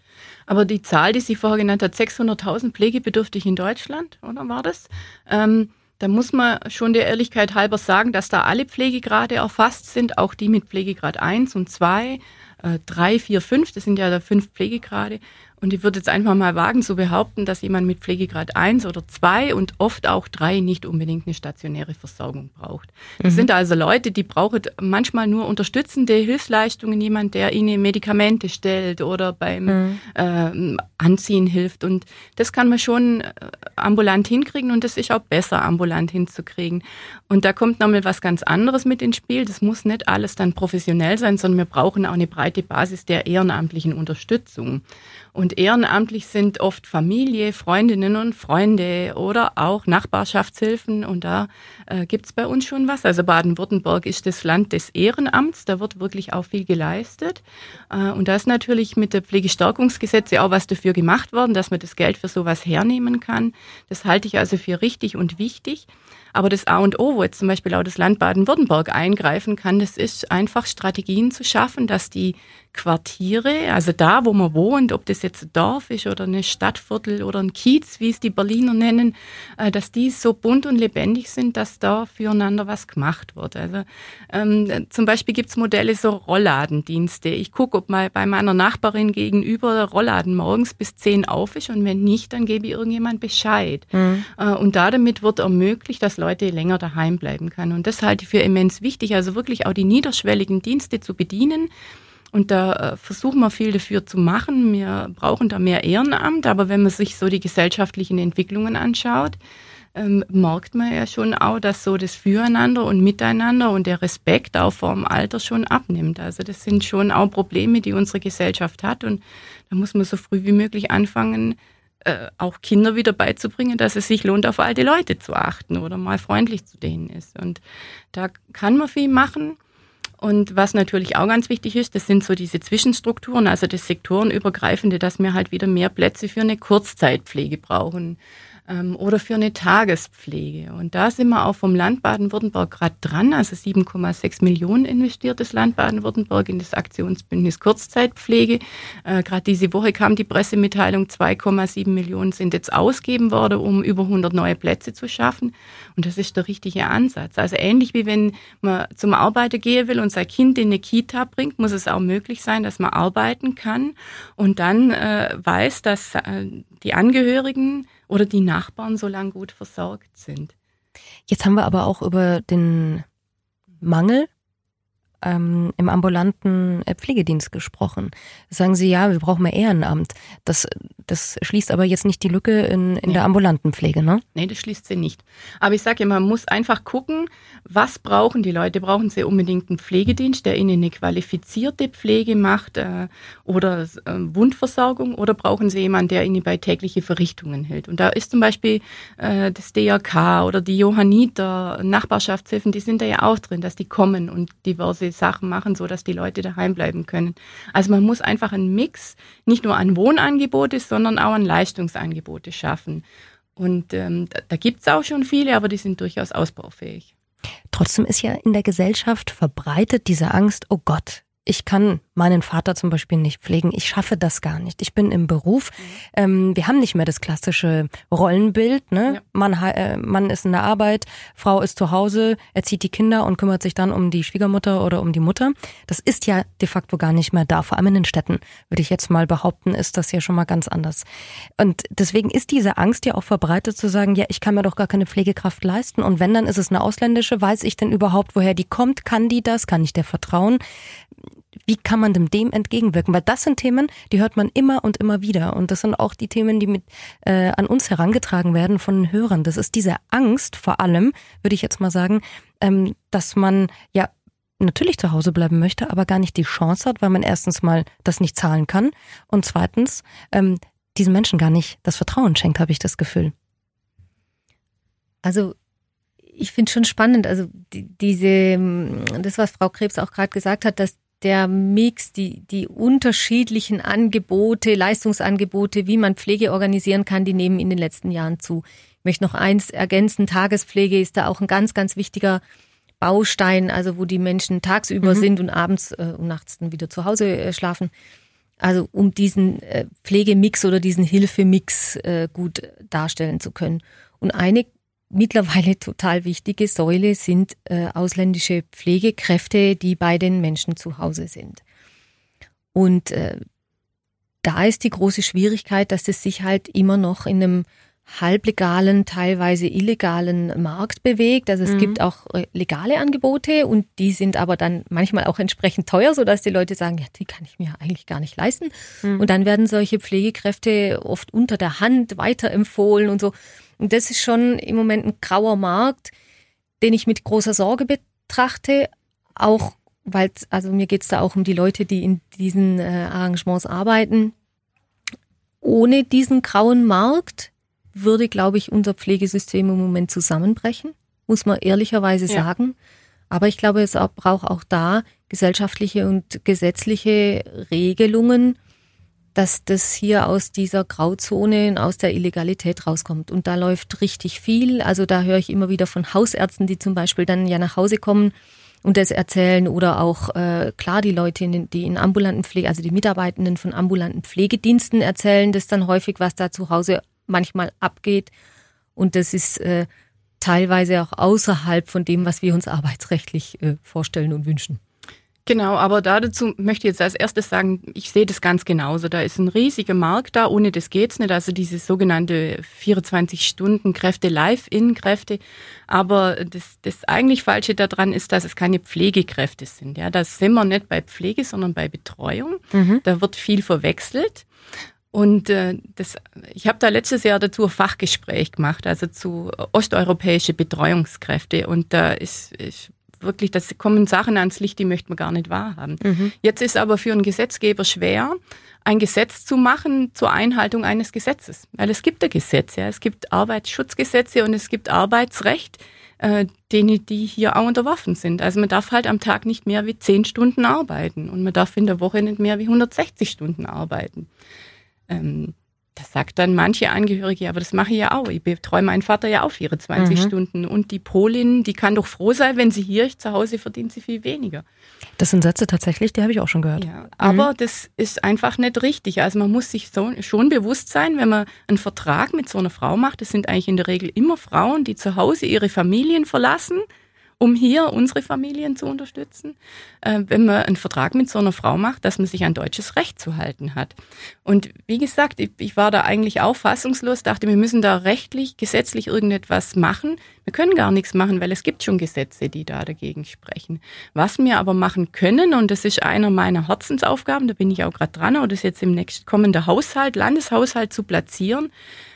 Aber die Zahl, die Sie vorher genannt hat, 600.000 pflegebedürftig in Deutschland, oder war das? Ähm, da muss man schon der Ehrlichkeit halber sagen, dass da alle Pflegegrade erfasst sind, auch die mit Pflegegrad 1 und 2. äh, drei, vier, fünf, das sind ja fünf Pflegegrade. Und ich würde jetzt einfach mal wagen zu behaupten, dass jemand mit Pflegegrad 1 oder 2 und oft auch 3 nicht unbedingt eine stationäre Versorgung braucht. Das mhm. sind also Leute, die brauchen manchmal nur unterstützende Hilfsleistungen, jemand, der ihnen Medikamente stellt oder beim mhm. äh, Anziehen hilft. Und das kann man schon äh, ambulant hinkriegen und das ist auch besser ambulant hinzukriegen. Und da kommt nochmal was ganz anderes mit ins Spiel. Das muss nicht alles dann professionell sein, sondern wir brauchen auch eine breite Basis der ehrenamtlichen Unterstützung. Und ehrenamtlich sind oft Familie, Freundinnen und Freunde oder auch Nachbarschaftshilfen. Und da äh, gibt's bei uns schon was. Also Baden-Württemberg ist das Land des Ehrenamts. Da wird wirklich auch viel geleistet. Äh, und da ist natürlich mit der Pflegestärkungsgesetze auch was dafür gemacht worden, dass man das Geld für sowas hernehmen kann. Das halte ich also für richtig und wichtig. Aber das A und O, wo jetzt zum Beispiel auch das Land Baden-Württemberg eingreifen kann, das ist einfach Strategien zu schaffen, dass die Quartiere, also da, wo man wohnt, ob das jetzt ein Dorf ist oder eine Stadtviertel oder ein Kiez, wie es die Berliner nennen, äh, dass die so bunt und lebendig sind, dass da füreinander was gemacht wird. Also ähm, zum Beispiel gibt's Modelle so Rollladendienste. Ich gucke, ob mal bei meiner Nachbarin gegenüber der Rollladen morgens bis zehn auf ist und wenn nicht, dann gebe ich irgendjemand Bescheid. Mhm. Äh, und da damit wird ermöglicht, dass Leute länger daheim bleiben können. Und das halte ich für immens wichtig, also wirklich auch die niederschwelligen Dienste zu bedienen. Und da äh, versuchen wir viel dafür zu machen. Wir brauchen da mehr Ehrenamt, aber wenn man sich so die gesellschaftlichen Entwicklungen anschaut, ähm, merkt man ja schon auch, dass so das Füreinander und Miteinander und der Respekt auch vor dem Alter schon abnimmt. Also das sind schon auch Probleme, die unsere Gesellschaft hat und da muss man so früh wie möglich anfangen, äh, auch Kinder wieder beizubringen, dass es sich lohnt, auf alte Leute zu achten oder mal freundlich zu denen ist. Und da kann man viel machen. Und was natürlich auch ganz wichtig ist, das sind so diese Zwischenstrukturen, also das Sektorenübergreifende, dass wir halt wieder mehr Plätze für eine Kurzzeitpflege brauchen ähm, oder für eine Tagespflege. Und da sind wir auch vom Land Baden-Württemberg gerade dran. Also 7,6 Millionen investiert das Land Baden-Württemberg in das Aktionsbündnis Kurzzeitpflege. Äh, gerade diese Woche kam die Pressemitteilung, 2,7 Millionen sind jetzt ausgeben worden, um über 100 neue Plätze zu schaffen. Und das ist der richtige Ansatz. Also ähnlich wie wenn man zum Arbeiter gehen will und sein Kind in eine Kita bringt, muss es auch möglich sein, dass man arbeiten kann und dann äh, weiß, dass äh, die Angehörigen oder die Nachbarn so lange gut versorgt sind. Jetzt haben wir aber auch über den Mangel ähm, im ambulanten äh, Pflegedienst gesprochen. Sagen Sie, ja, wir brauchen mehr Ehrenamt. Das, das schließt aber jetzt nicht die Lücke in, in nee. der ambulanten Pflege, ne? Nee, das schließt sie nicht. Aber ich sage ja, man muss einfach gucken, was brauchen die Leute? Brauchen sie unbedingt einen Pflegedienst, der ihnen eine qualifizierte Pflege macht äh, oder äh, Wundversorgung oder brauchen sie jemanden, der ihnen bei täglichen Verrichtungen hält? Und da ist zum Beispiel äh, das DRK oder die Johanniter, Nachbarschaftshilfen, die sind da ja auch drin, dass die kommen und diverse Sachen machen, so dass die Leute daheim bleiben können. Also man muss einfach einen Mix nicht nur an Wohnangebote, sondern auch an Leistungsangebote schaffen. Und ähm, da, da gibt es auch schon viele, aber die sind durchaus ausbaufähig. Trotzdem ist ja in der Gesellschaft verbreitet diese Angst, oh Gott, ich kann meinen Vater zum Beispiel nicht pflegen. Ich schaffe das gar nicht. Ich bin im Beruf. Ähm, wir haben nicht mehr das klassische Rollenbild. Ne? Ja. Mann, äh, Mann ist in der Arbeit, Frau ist zu Hause, erzieht die Kinder und kümmert sich dann um die Schwiegermutter oder um die Mutter. Das ist ja de facto gar nicht mehr da. Vor allem in den Städten, würde ich jetzt mal behaupten, ist das ja schon mal ganz anders. Und deswegen ist diese Angst ja auch verbreitet zu sagen, ja, ich kann mir doch gar keine Pflegekraft leisten. Und wenn, dann ist es eine ausländische. Weiß ich denn überhaupt, woher die kommt? Kann die das? Kann ich der vertrauen? Wie kann man dem, dem entgegenwirken? Weil das sind Themen, die hört man immer und immer wieder. Und das sind auch die Themen, die mit äh, an uns herangetragen werden von den Hörern. Das ist diese Angst vor allem, würde ich jetzt mal sagen, ähm, dass man ja natürlich zu Hause bleiben möchte, aber gar nicht die Chance hat, weil man erstens mal das nicht zahlen kann und zweitens ähm, diesen Menschen gar nicht das Vertrauen schenkt, habe ich das Gefühl. Also ich finde schon spannend, also die, diese, das, was Frau Krebs auch gerade gesagt hat, dass der Mix, die, die unterschiedlichen Angebote, Leistungsangebote, wie man Pflege organisieren kann, die nehmen in den letzten Jahren zu. Ich möchte noch eins ergänzen, Tagespflege ist da auch ein ganz, ganz wichtiger Baustein, also wo die Menschen tagsüber mhm. sind und abends äh, und nachts dann wieder zu Hause äh, schlafen. Also um diesen äh, Pflegemix oder diesen Hilfemix äh, gut darstellen zu können. Und eine mittlerweile total wichtige Säule sind äh, ausländische Pflegekräfte, die bei den Menschen zu Hause sind. Und äh, da ist die große Schwierigkeit, dass es sich halt immer noch in einem halblegalen, teilweise illegalen Markt bewegt. Also es mhm. gibt auch äh, legale Angebote und die sind aber dann manchmal auch entsprechend teuer, sodass die Leute sagen, ja, die kann ich mir eigentlich gar nicht leisten. Mhm. Und dann werden solche Pflegekräfte oft unter der Hand weiterempfohlen und so. Und das ist schon im Moment ein grauer Markt, den ich mit großer Sorge betrachte, auch weil, also mir geht es da auch um die Leute, die in diesen äh, Arrangements arbeiten. Ohne diesen grauen Markt würde, glaube ich, unser Pflegesystem im Moment zusammenbrechen, muss man ehrlicherweise ja. sagen. Aber ich glaube, es braucht auch da gesellschaftliche und gesetzliche Regelungen, dass das hier aus dieser Grauzone aus der Illegalität rauskommt. Und da läuft richtig viel. Also da höre ich immer wieder von Hausärzten, die zum Beispiel dann ja nach Hause kommen und das erzählen oder auch äh, klar die Leute, die in ambulanten Pflege, also die Mitarbeitenden von ambulanten Pflegediensten erzählen das dann häufig, was da zu Hause manchmal abgeht. Und das ist äh, teilweise auch außerhalb von dem, was wir uns arbeitsrechtlich äh, vorstellen und wünschen. Genau, aber dazu möchte ich jetzt als erstes sagen, ich sehe das ganz genauso. Da ist ein riesiger Markt da, ohne das geht's nicht. Also diese sogenannte 24-Stunden-Kräfte, Live-In-Kräfte. Aber das, das eigentlich Falsche daran ist, dass es keine Pflegekräfte sind. Ja, das sind wir nicht bei Pflege, sondern bei Betreuung. Mhm. Da wird viel verwechselt. Und äh, das, ich habe da letztes Jahr dazu ein Fachgespräch gemacht, also zu osteuropäische Betreuungskräfte. Und da ist, ist wirklich, das kommen Sachen ans Licht, die möchte man gar nicht wahrhaben. Mhm. Jetzt ist aber für einen Gesetzgeber schwer, ein Gesetz zu machen zur Einhaltung eines Gesetzes. Weil es gibt ein Gesetz, ja. Es gibt Arbeitsschutzgesetze und es gibt Arbeitsrecht, äh, denen die hier auch unterworfen sind. Also man darf halt am Tag nicht mehr wie zehn Stunden arbeiten und man darf in der Woche nicht mehr wie 160 Stunden arbeiten. Ähm, das sagt dann manche Angehörige, aber das mache ich ja auch. Ich betreue meinen Vater ja auch 24 mhm. Stunden. Und die Polin, die kann doch froh sein, wenn sie hier ist. Zu Hause verdient sie viel weniger. Das sind Sätze tatsächlich, die habe ich auch schon gehört. Ja, aber mhm. das ist einfach nicht richtig. Also man muss sich so, schon bewusst sein, wenn man einen Vertrag mit so einer Frau macht, das sind eigentlich in der Regel immer Frauen, die zu Hause ihre Familien verlassen um hier unsere Familien zu unterstützen, äh, wenn man einen Vertrag mit so einer Frau macht, dass man sich an deutsches Recht zu halten hat. Und wie gesagt, ich, ich war da eigentlich auch fassungslos, dachte, wir müssen da rechtlich, gesetzlich irgendetwas machen. Wir können gar nichts machen, weil es gibt schon Gesetze, die da dagegen sprechen. Was wir aber machen können, und das ist einer meiner Herzensaufgaben, da bin ich auch gerade dran, oder das jetzt im nächsten kommenden Haushalt, Landeshaushalt zu platzieren.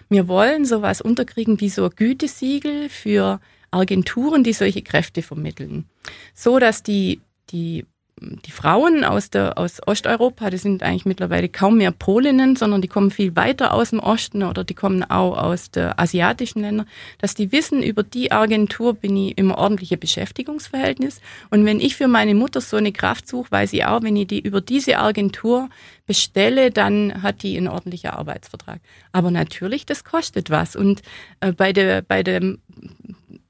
Wir wollen sowas unterkriegen wie so ein Gütesiegel für Agenturen, die solche Kräfte vermitteln, so dass die, die die Frauen aus, der, aus Osteuropa, das sind eigentlich mittlerweile kaum mehr Polinnen, sondern die kommen viel weiter aus dem Osten oder die kommen auch aus der asiatischen Länder, dass die wissen, über die Agentur bin ich im ordentlichen Beschäftigungsverhältnis. Und wenn ich für meine Mutter so eine Kraft suche, weiß ich auch, wenn ich die über diese Agentur bestelle, dann hat die einen ordentlichen Arbeitsvertrag. Aber natürlich, das kostet was. Und äh, bei der, bei dem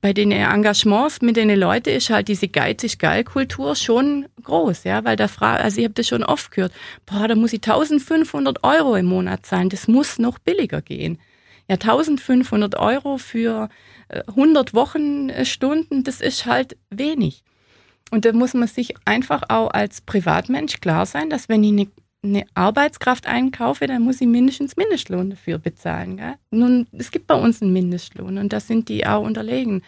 bei den Engagements mit den Leuten ist halt diese geizig-geil-Kultur schon groß, ja, weil da frage, also ich habe das schon oft gehört, boah, da muss ich 1500 Euro im Monat zahlen, das muss noch billiger gehen. Ja, 1500 Euro für 100 äh, Wochenstunden, das ist halt wenig. Und da muss man sich einfach auch als Privatmensch klar sein, dass wenn ich eine Arbeitskraft einkaufe, dann muss ich mindestens Mindestlohn dafür bezahlen. Gell? Nun, es gibt bei uns einen Mindestlohn und da sind die auch unterlegen.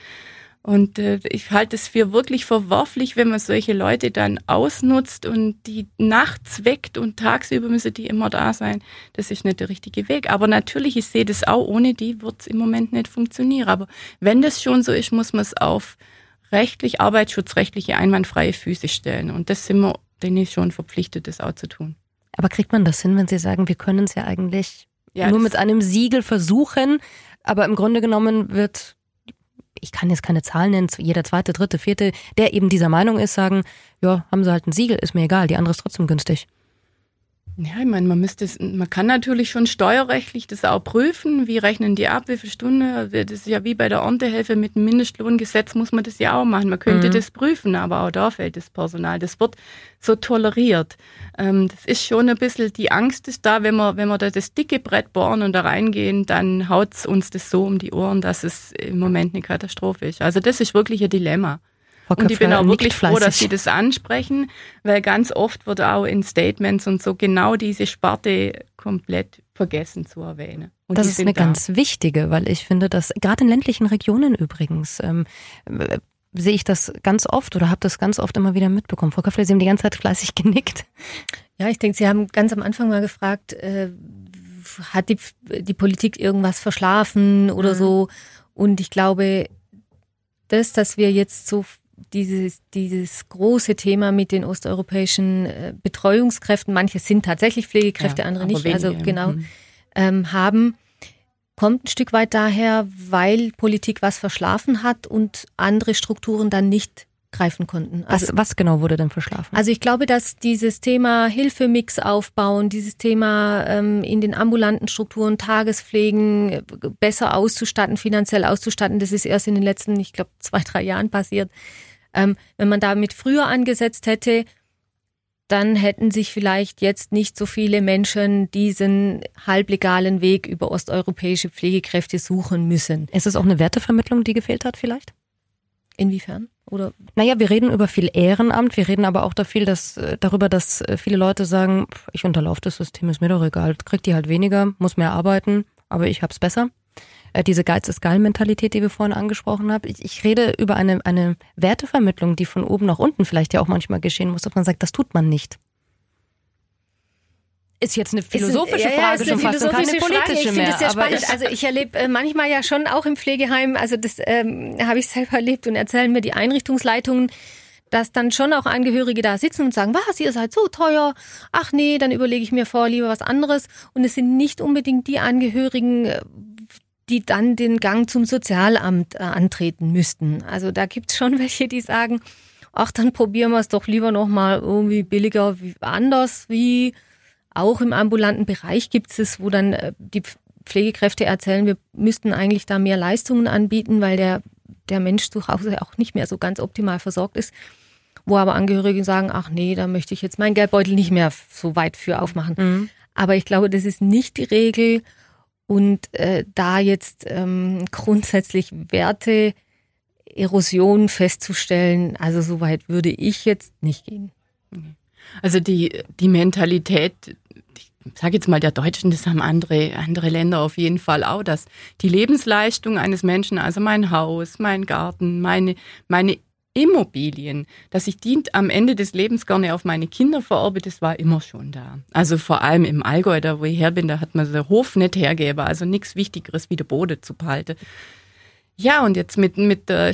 Und äh, ich halte es für wirklich verworflich, wenn man solche Leute dann ausnutzt und die nachts weckt und tagsüber müssen die immer da sein. Das ist nicht der richtige Weg. Aber natürlich, ich sehe das auch, ohne die wird es im Moment nicht funktionieren. Aber wenn das schon so ist, muss man es auf rechtlich, arbeitsschutzrechtliche, einwandfreie Füße stellen. Und das sind wir denen schon verpflichtet, das auch zu tun. Aber kriegt man das hin, wenn Sie sagen, wir können es ja eigentlich ja, nur mit einem Siegel versuchen, aber im Grunde genommen wird, ich kann jetzt keine Zahlen nennen, jeder zweite, dritte, vierte, der eben dieser Meinung ist, sagen, ja, haben Sie halt ein Siegel, ist mir egal, die andere ist trotzdem günstig. Ja, ich meine, man müsste es, man kann natürlich schon steuerrechtlich das auch prüfen. Wie rechnen die ab? Wie viel Stunde? Das ist ja wie bei der Erntehelfer mit dem Mindestlohngesetz muss man das ja auch machen. Man könnte mhm. das prüfen, aber auch da fällt das Personal. Das wird so toleriert. Ähm, das ist schon ein bisschen, die Angst ist da, wenn wir, wenn wir da das dicke Brett bohren und da reingehen, dann haut's uns das so um die Ohren, dass es im Moment eine Katastrophe ist. Also das ist wirklich ein Dilemma. Und ich bin auch wirklich fleißig. froh, dass Sie das ansprechen, weil ganz oft wird auch in Statements und so genau diese Sparte komplett vergessen zu erwähnen. Und das ist eine da. ganz wichtige, weil ich finde, dass gerade in ländlichen Regionen übrigens ähm, äh, sehe ich das ganz oft oder habe das ganz oft immer wieder mitbekommen. Frau Köpfler, Sie haben die ganze Zeit fleißig genickt. Ja, ich denke, Sie haben ganz am Anfang mal gefragt, äh, hat die, die Politik irgendwas verschlafen oder mhm. so? Und ich glaube, das, dass wir jetzt so dieses, dieses große Thema mit den osteuropäischen äh, Betreuungskräften, manche sind tatsächlich Pflegekräfte, ja, andere nicht, also genau, mhm. ähm, haben, kommt ein Stück weit daher, weil Politik was verschlafen hat und andere Strukturen dann nicht greifen konnten. Also, was, was genau wurde denn verschlafen? Also ich glaube, dass dieses Thema Hilfemix aufbauen, dieses Thema ähm, in den ambulanten Strukturen Tagespflegen äh, besser auszustatten, finanziell auszustatten, das ist erst in den letzten, ich glaube, zwei, drei Jahren passiert. Ähm, wenn man damit früher angesetzt hätte, dann hätten sich vielleicht jetzt nicht so viele Menschen diesen halblegalen Weg über osteuropäische Pflegekräfte suchen müssen. Ist es auch eine Wertevermittlung, die gefehlt hat vielleicht? Inwiefern? Oder? Naja, wir reden über viel Ehrenamt, wir reden aber auch da viel, dass, äh, darüber, dass äh, viele Leute sagen, ich unterlaufe das System, ist mir doch egal, kriegt die halt weniger, muss mehr arbeiten, aber ich hab's besser. Äh, diese Geiz ist geil Mentalität, die wir vorhin angesprochen haben. Ich, ich rede über eine, eine Wertevermittlung, die von oben nach unten vielleicht ja auch manchmal geschehen muss, dass man sagt, das tut man nicht ist jetzt eine philosophische ist, Frage ja, schon fast keine politische ich mehr. Das sehr spannend. Ich, also ich erlebe äh, manchmal ja schon auch im Pflegeheim, also das ähm, habe ich selber erlebt und erzählen mir die Einrichtungsleitungen, dass dann schon auch Angehörige da sitzen und sagen, was, ihr seid so teuer, ach nee, dann überlege ich mir vor lieber was anderes. Und es sind nicht unbedingt die Angehörigen, äh, die dann den Gang zum Sozialamt äh, antreten müssten. Also da gibt's schon welche, die sagen, ach, dann probieren wir es doch lieber nochmal irgendwie billiger wie anders, wie auch im ambulanten Bereich gibt es, wo dann äh, die Pflegekräfte erzählen, wir müssten eigentlich da mehr Leistungen anbieten, weil der, der Mensch zu Hause auch nicht mehr so ganz optimal versorgt ist. Wo aber Angehörige sagen, ach nee, da möchte ich jetzt meinen Geldbeutel nicht mehr so weit für aufmachen. Mhm. Aber ich glaube, das ist nicht die Regel. Und äh, da jetzt ähm, grundsätzlich Werte Erosion festzustellen, also so weit würde ich jetzt nicht gehen. Also die, die Mentalität sage jetzt mal der Deutschen, das haben andere, andere Länder auf jeden Fall auch, dass die Lebensleistung eines Menschen, also mein Haus, mein Garten, meine, meine Immobilien, dass ich die am Ende des Lebens gerne auf meine Kinder vererbe, das war immer schon da. Also vor allem im Allgäu, da wo ich her bin, da hat man den Hof nicht hergegeben, also nichts Wichtigeres wie der Boden zu behalten. Ja, und jetzt mit, mit äh,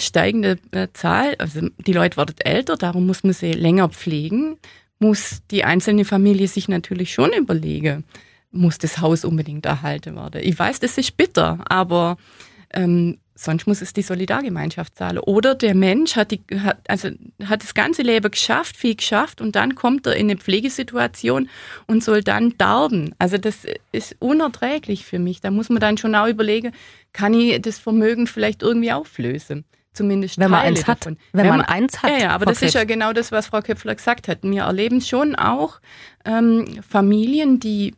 Zahl, also die Leute werden älter, darum muss man sie länger pflegen muss die einzelne Familie sich natürlich schon überlegen, muss das Haus unbedingt erhalten werden. Ich weiß, das ist bitter, aber ähm, sonst muss es die Solidargemeinschaft zahlen. Oder der Mensch hat, die, hat, also hat das ganze Leben geschafft, viel geschafft und dann kommt er in eine Pflegesituation und soll dann darben. Also das ist unerträglich für mich. Da muss man dann schon auch überlegen, kann ich das Vermögen vielleicht irgendwie auflösen? Zumindest wenn man eins hat. Davon. Wenn, wenn man, man, eins hat. Ja, ja aber Frau das Krebs. ist ja genau das, was Frau Köpfler gesagt hat. Wir erleben schon auch ähm, Familien, die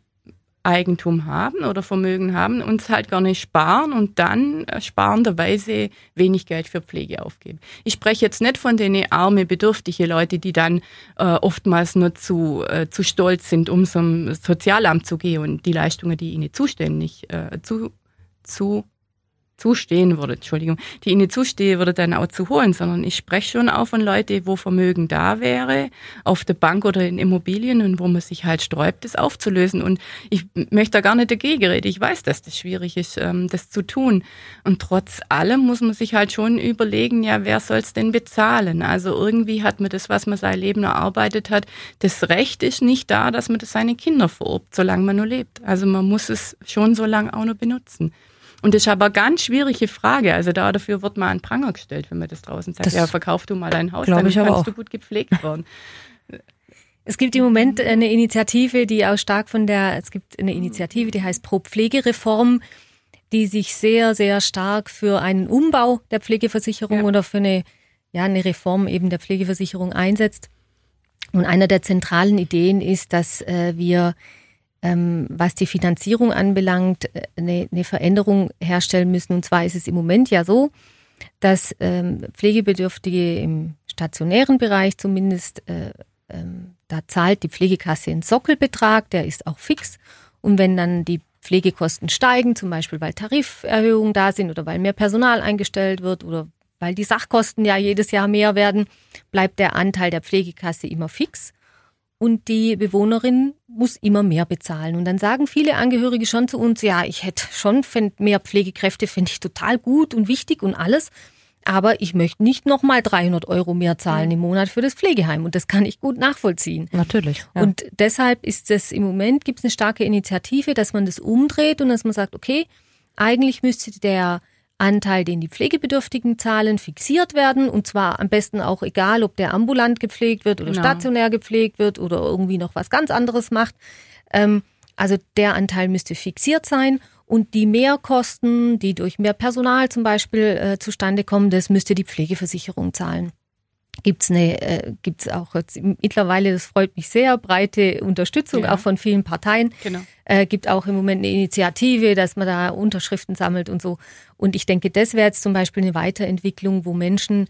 Eigentum haben oder Vermögen haben, uns halt gar nicht sparen und dann äh, sparenderweise wenig Geld für Pflege aufgeben. Ich spreche jetzt nicht von den arme, bedürftige Leute, die dann äh, oftmals nur zu, äh, zu stolz sind, um zum Sozialamt zu gehen und die Leistungen, die ihnen zuständig äh, zu, zu zustehen würde, Entschuldigung, die ihnen zustehen würde, dann auch zu holen, sondern ich spreche schon auch von Leuten, wo Vermögen da wäre, auf der Bank oder in Immobilien und wo man sich halt sträubt, das aufzulösen. Und ich möchte da gar nicht dagegen reden. Ich weiß, dass das schwierig ist, ähm, das zu tun. Und trotz allem muss man sich halt schon überlegen, ja, wer soll es denn bezahlen? Also irgendwie hat man das, was man sein Leben erarbeitet hat, das Recht ist nicht da, dass man das seine Kinder vererbt, solange man nur lebt. Also man muss es schon so lange auch noch benutzen. Und das ist aber eine ganz schwierige Frage. Also da dafür wird mal ein Pranger gestellt, wenn man das draußen sagt. Das ja, verkauf du mal dein Haus, dann kannst auch. du gut gepflegt werden. Es gibt im Moment eine Initiative, die auch stark von der, es gibt eine Initiative, die heißt Pro Pflegereform, die sich sehr, sehr stark für einen Umbau der Pflegeversicherung ja. oder für eine, ja, eine Reform eben der Pflegeversicherung einsetzt. Und einer der zentralen Ideen ist, dass äh, wir was die Finanzierung anbelangt, eine, äh, eine Veränderung herstellen müssen. Und zwar ist es im Moment ja so, dass ähm, Pflegebedürftige im stationären Bereich zumindest, äh, ähm, da zahlt die Pflegekasse einen Sockelbetrag, der ist auch fix. Und wenn dann die Pflegekosten steigen, zum Beispiel weil Tariferhöhungen da sind oder weil mehr Personal eingestellt wird oder weil die Sachkosten ja jedes Jahr mehr werden, bleibt der Anteil der Pflegekasse immer fix und die Bewohnerin muss immer mehr bezahlen. Und dann sagen viele Angehörige schon zu uns, ja, ich hätte schon mehr Pflegekräfte, finde ich total gut und wichtig und alles. Aber ich möchte nicht nochmal 300 Euro mehr zahlen im Monat für das Pflegeheim. Und das kann ich gut nachvollziehen. Natürlich. Ja. Und deshalb ist es im Moment, gibt es eine starke Initiative, dass man das umdreht und dass man sagt, okay, eigentlich müsste der Anteil, den die Pflegebedürftigen zahlen, fixiert werden. Und zwar am besten auch egal, ob der ambulant gepflegt wird oder genau. stationär gepflegt wird oder irgendwie noch was ganz anderes macht. Ähm, also der Anteil müsste fixiert sein. Und die Mehrkosten, die durch mehr Personal zum Beispiel äh, zustande kommen, das müsste die Pflegeversicherung zahlen gibt's eine, äh, gibt's auch jetzt mittlerweile, das freut mich sehr, breite Unterstützung ja. auch von vielen Parteien. Genau. Äh, gibt auch im Moment eine Initiative, dass man da Unterschriften sammelt und so. Und ich denke, das wäre jetzt zum Beispiel eine Weiterentwicklung, wo Menschen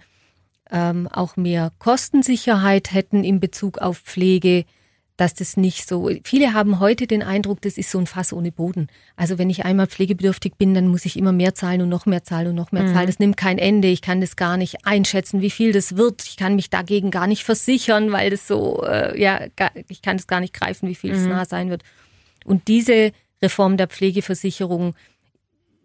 ähm, auch mehr Kostensicherheit hätten in Bezug auf Pflege, dass das nicht so, viele haben heute den Eindruck, das ist so ein Fass ohne Boden. Also wenn ich einmal pflegebedürftig bin, dann muss ich immer mehr zahlen und noch mehr zahlen und noch mehr mhm. zahlen. Das nimmt kein Ende. Ich kann das gar nicht einschätzen, wie viel das wird. Ich kann mich dagegen gar nicht versichern, weil das so, äh, ja, ich kann das gar nicht greifen, wie viel es mhm. nah sein wird. Und diese Reform der Pflegeversicherung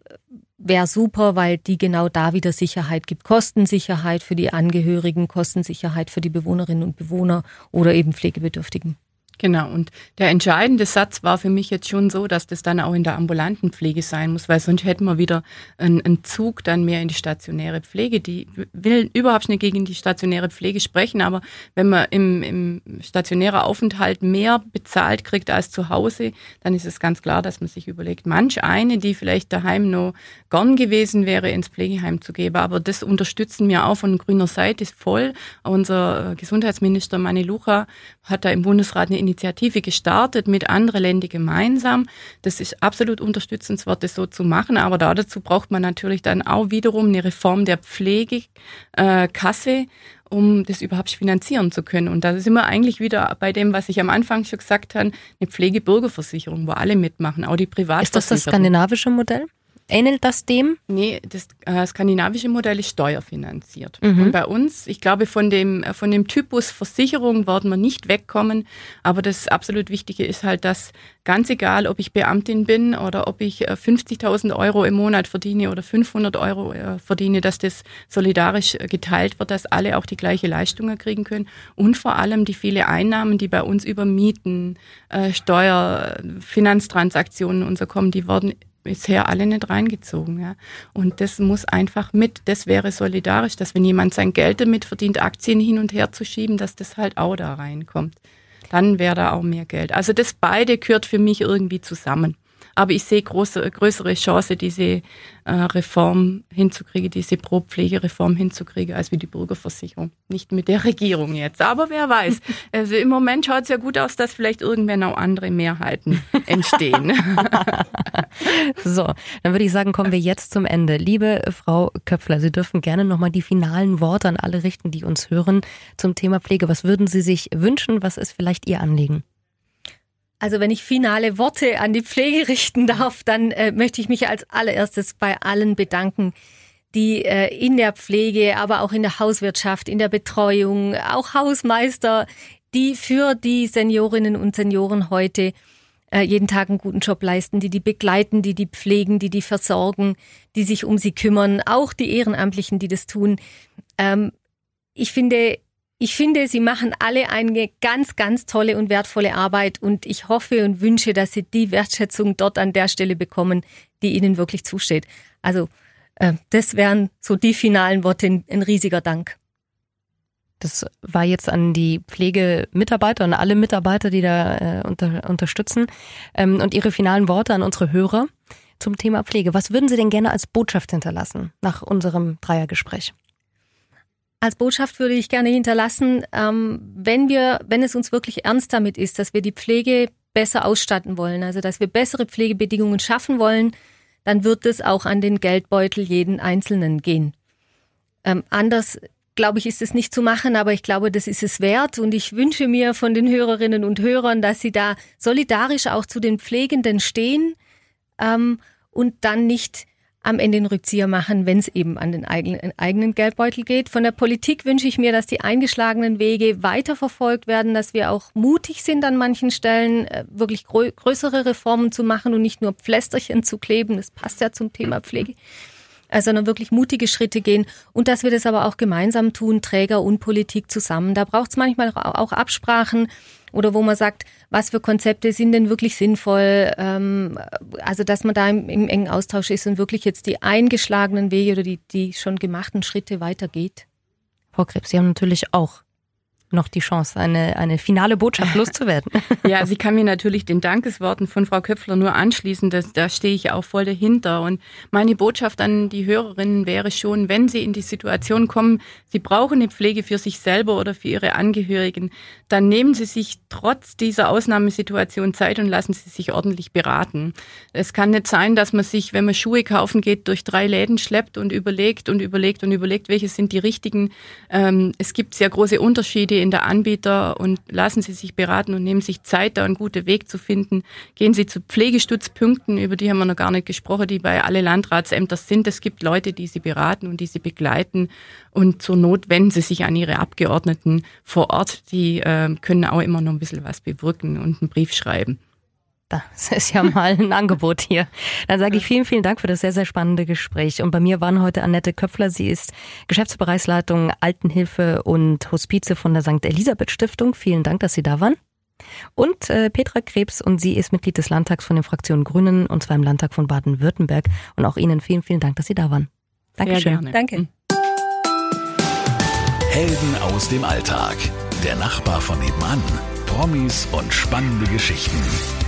äh, wäre super, weil die genau da wieder Sicherheit gibt. Kostensicherheit für die Angehörigen, Kostensicherheit für die Bewohnerinnen und Bewohner oder eben Pflegebedürftigen. Genau, und der entscheidende Satz war für mich jetzt schon so, dass das dann auch in der ambulanten Pflege sein muss, weil sonst hätten wir wieder einen, einen Zug dann mehr in die stationäre Pflege. Die will überhaupt nicht gegen die stationäre Pflege sprechen, aber wenn man im, im stationären Aufenthalt mehr bezahlt kriegt als zu Hause, dann ist es ganz klar, dass man sich überlegt, manch eine, die vielleicht daheim noch gern gewesen wäre, ins Pflegeheim zu geben. Aber das unterstützen wir auch von grüner Seite voll. Unser Gesundheitsminister Mani Lucha hat da im Bundesrat eine Initiative gestartet mit anderen Ländern gemeinsam. Das ist absolut unterstützenswert, das so zu machen. Aber dazu braucht man natürlich dann auch wiederum eine Reform der Pflegekasse, um das überhaupt finanzieren zu können. Und da sind wir eigentlich wieder bei dem, was ich am Anfang schon gesagt habe, eine Pflegebürgerversicherung, wo alle mitmachen, auch die Privatversicherung. Ist das das skandinavische Modell? Ähnelt das dem? Nee, das äh, skandinavische Modell ist steuerfinanziert. Mhm. Und bei uns, ich glaube, von dem, äh, von dem Typus Versicherung werden wir nicht wegkommen. Aber das absolut Wichtige ist halt, dass ganz egal, ob ich Beamtin bin oder ob ich 50.000 äh, Euro im Monat verdiene oder 500 Euro äh, verdiene, dass das solidarisch geteilt wird, dass alle auch die gleiche Leistungen kriegen können. Und vor allem die viele Einnahmen, die bei uns über Mieten, Steuer, Finanztransaktionen und so kommen, die werden bisher alle nicht reingezogen. Ja. Und das muss einfach mit, das wäre solidarisch, dass wenn jemand sein Geld damit verdient, Aktien hin und her zu schieben, dass das halt auch da reinkommt. Dann wäre da auch mehr Geld. Also das beide gehört für mich irgendwie zusammen. Aber ich sehe große, größere Chance, diese äh, Reform hinzukriegen, diese Pro-Pflegereform hinzukriegen, als wie die Bürgerversicherung. Nicht mit der Regierung jetzt. Aber wer weiß. Also im Moment schaut es ja gut aus, dass vielleicht irgendwann auch andere Mehrheiten entstehen. so, dann würde ich sagen, kommen wir jetzt zum Ende. Liebe Frau Köpfler, Sie dürfen gerne nochmal die finalen Worte an alle richten, die uns hören zum Thema Pflege. Was würden Sie sich wünschen? Was ist vielleicht Ihr Anliegen? Also wenn ich finale Worte an die Pflege richten darf, dann äh, möchte ich mich als allererstes bei allen bedanken, die äh, in der Pflege, aber auch in der Hauswirtschaft, in der Betreuung, auch Hausmeister, die für die Seniorinnen und Senioren heute äh, jeden Tag einen guten Job leisten, die die begleiten, die die pflegen, die die versorgen, die sich um sie kümmern, auch die Ehrenamtlichen, die das tun. Ähm, ich finde, ich finde, Sie machen alle eine ganz, ganz tolle und wertvolle Arbeit und ich hoffe und wünsche, dass Sie die Wertschätzung dort an der Stelle bekommen, die Ihnen wirklich zusteht. Also äh, das wären so die finalen Worte. Ein riesiger Dank. Das war jetzt an die Pflegemitarbeiter und alle Mitarbeiter, die da äh, unter, unterstützen. Ähm, und Ihre finalen Worte an unsere Hörer zum Thema Pflege. Was würden Sie denn gerne als Botschaft hinterlassen nach unserem Dreiergespräch? Als Botschaft würde ich gerne hinterlassen, ähm, wenn wir, wenn es uns wirklich ernst damit ist, dass wir die Pflege besser ausstatten wollen, also dass wir bessere Pflegebedingungen schaffen wollen, dann wird es auch an den Geldbeutel jeden Einzelnen gehen. Ähm, anders glaube ich, ist es nicht zu machen, aber ich glaube, das ist es wert. Und ich wünsche mir von den Hörerinnen und Hörern, dass sie da solidarisch auch zu den Pflegenden stehen ähm, und dann nicht am Ende den Rückzieher machen, wenn es eben an den eigenen, eigenen Geldbeutel geht. Von der Politik wünsche ich mir, dass die eingeschlagenen Wege weiterverfolgt werden, dass wir auch mutig sind an manchen Stellen, äh, wirklich größere Reformen zu machen und nicht nur Pflästerchen zu kleben. Das passt ja zum Thema Pflege sondern wirklich mutige Schritte gehen und dass wir das aber auch gemeinsam tun, Träger und Politik zusammen. Da braucht es manchmal auch Absprachen oder wo man sagt, was für Konzepte sind denn wirklich sinnvoll, ähm, also dass man da im, im engen Austausch ist und wirklich jetzt die eingeschlagenen Wege oder die, die schon gemachten Schritte weitergeht. Frau Krebs, Sie haben natürlich auch noch die Chance, eine, eine finale Botschaft loszuwerden. ja, sie kann mir natürlich den Dankesworten von Frau Köpfler nur anschließen. Das, da stehe ich auch voll dahinter. Und meine Botschaft an die Hörerinnen wäre schon, wenn sie in die Situation kommen, sie brauchen eine Pflege für sich selber oder für ihre Angehörigen, dann nehmen sie sich trotz dieser Ausnahmesituation Zeit und lassen sie sich ordentlich beraten. Es kann nicht sein, dass man sich, wenn man Schuhe kaufen geht, durch drei Läden schleppt und überlegt und überlegt und überlegt, welche sind die richtigen. Ähm, es gibt sehr große Unterschiede in der Anbieter und lassen Sie sich beraten und nehmen sich Zeit, da einen guten Weg zu finden. Gehen Sie zu Pflegestützpunkten, über die haben wir noch gar nicht gesprochen, die bei alle Landratsämter sind. Es gibt Leute, die Sie beraten und die Sie begleiten. Und zur Not wenden Sie sich an Ihre Abgeordneten vor Ort. Die äh, können auch immer noch ein bisschen was bewirken und einen Brief schreiben. Das ist ja mal ein Angebot hier. Dann sage ich vielen, vielen Dank für das sehr, sehr spannende Gespräch. Und bei mir waren heute Annette Köpfler. Sie ist Geschäftsbereichsleitung Altenhilfe und Hospize von der St. Elisabeth Stiftung. Vielen Dank, dass Sie da waren. Und äh, Petra Krebs und sie ist Mitglied des Landtags von den Fraktionen Grünen und zwar im Landtag von Baden-Württemberg. Und auch Ihnen vielen, vielen Dank, dass Sie da waren. Dankeschön. Danke. Helden aus dem Alltag. Der Nachbar von nebenan. Promis und spannende Geschichten.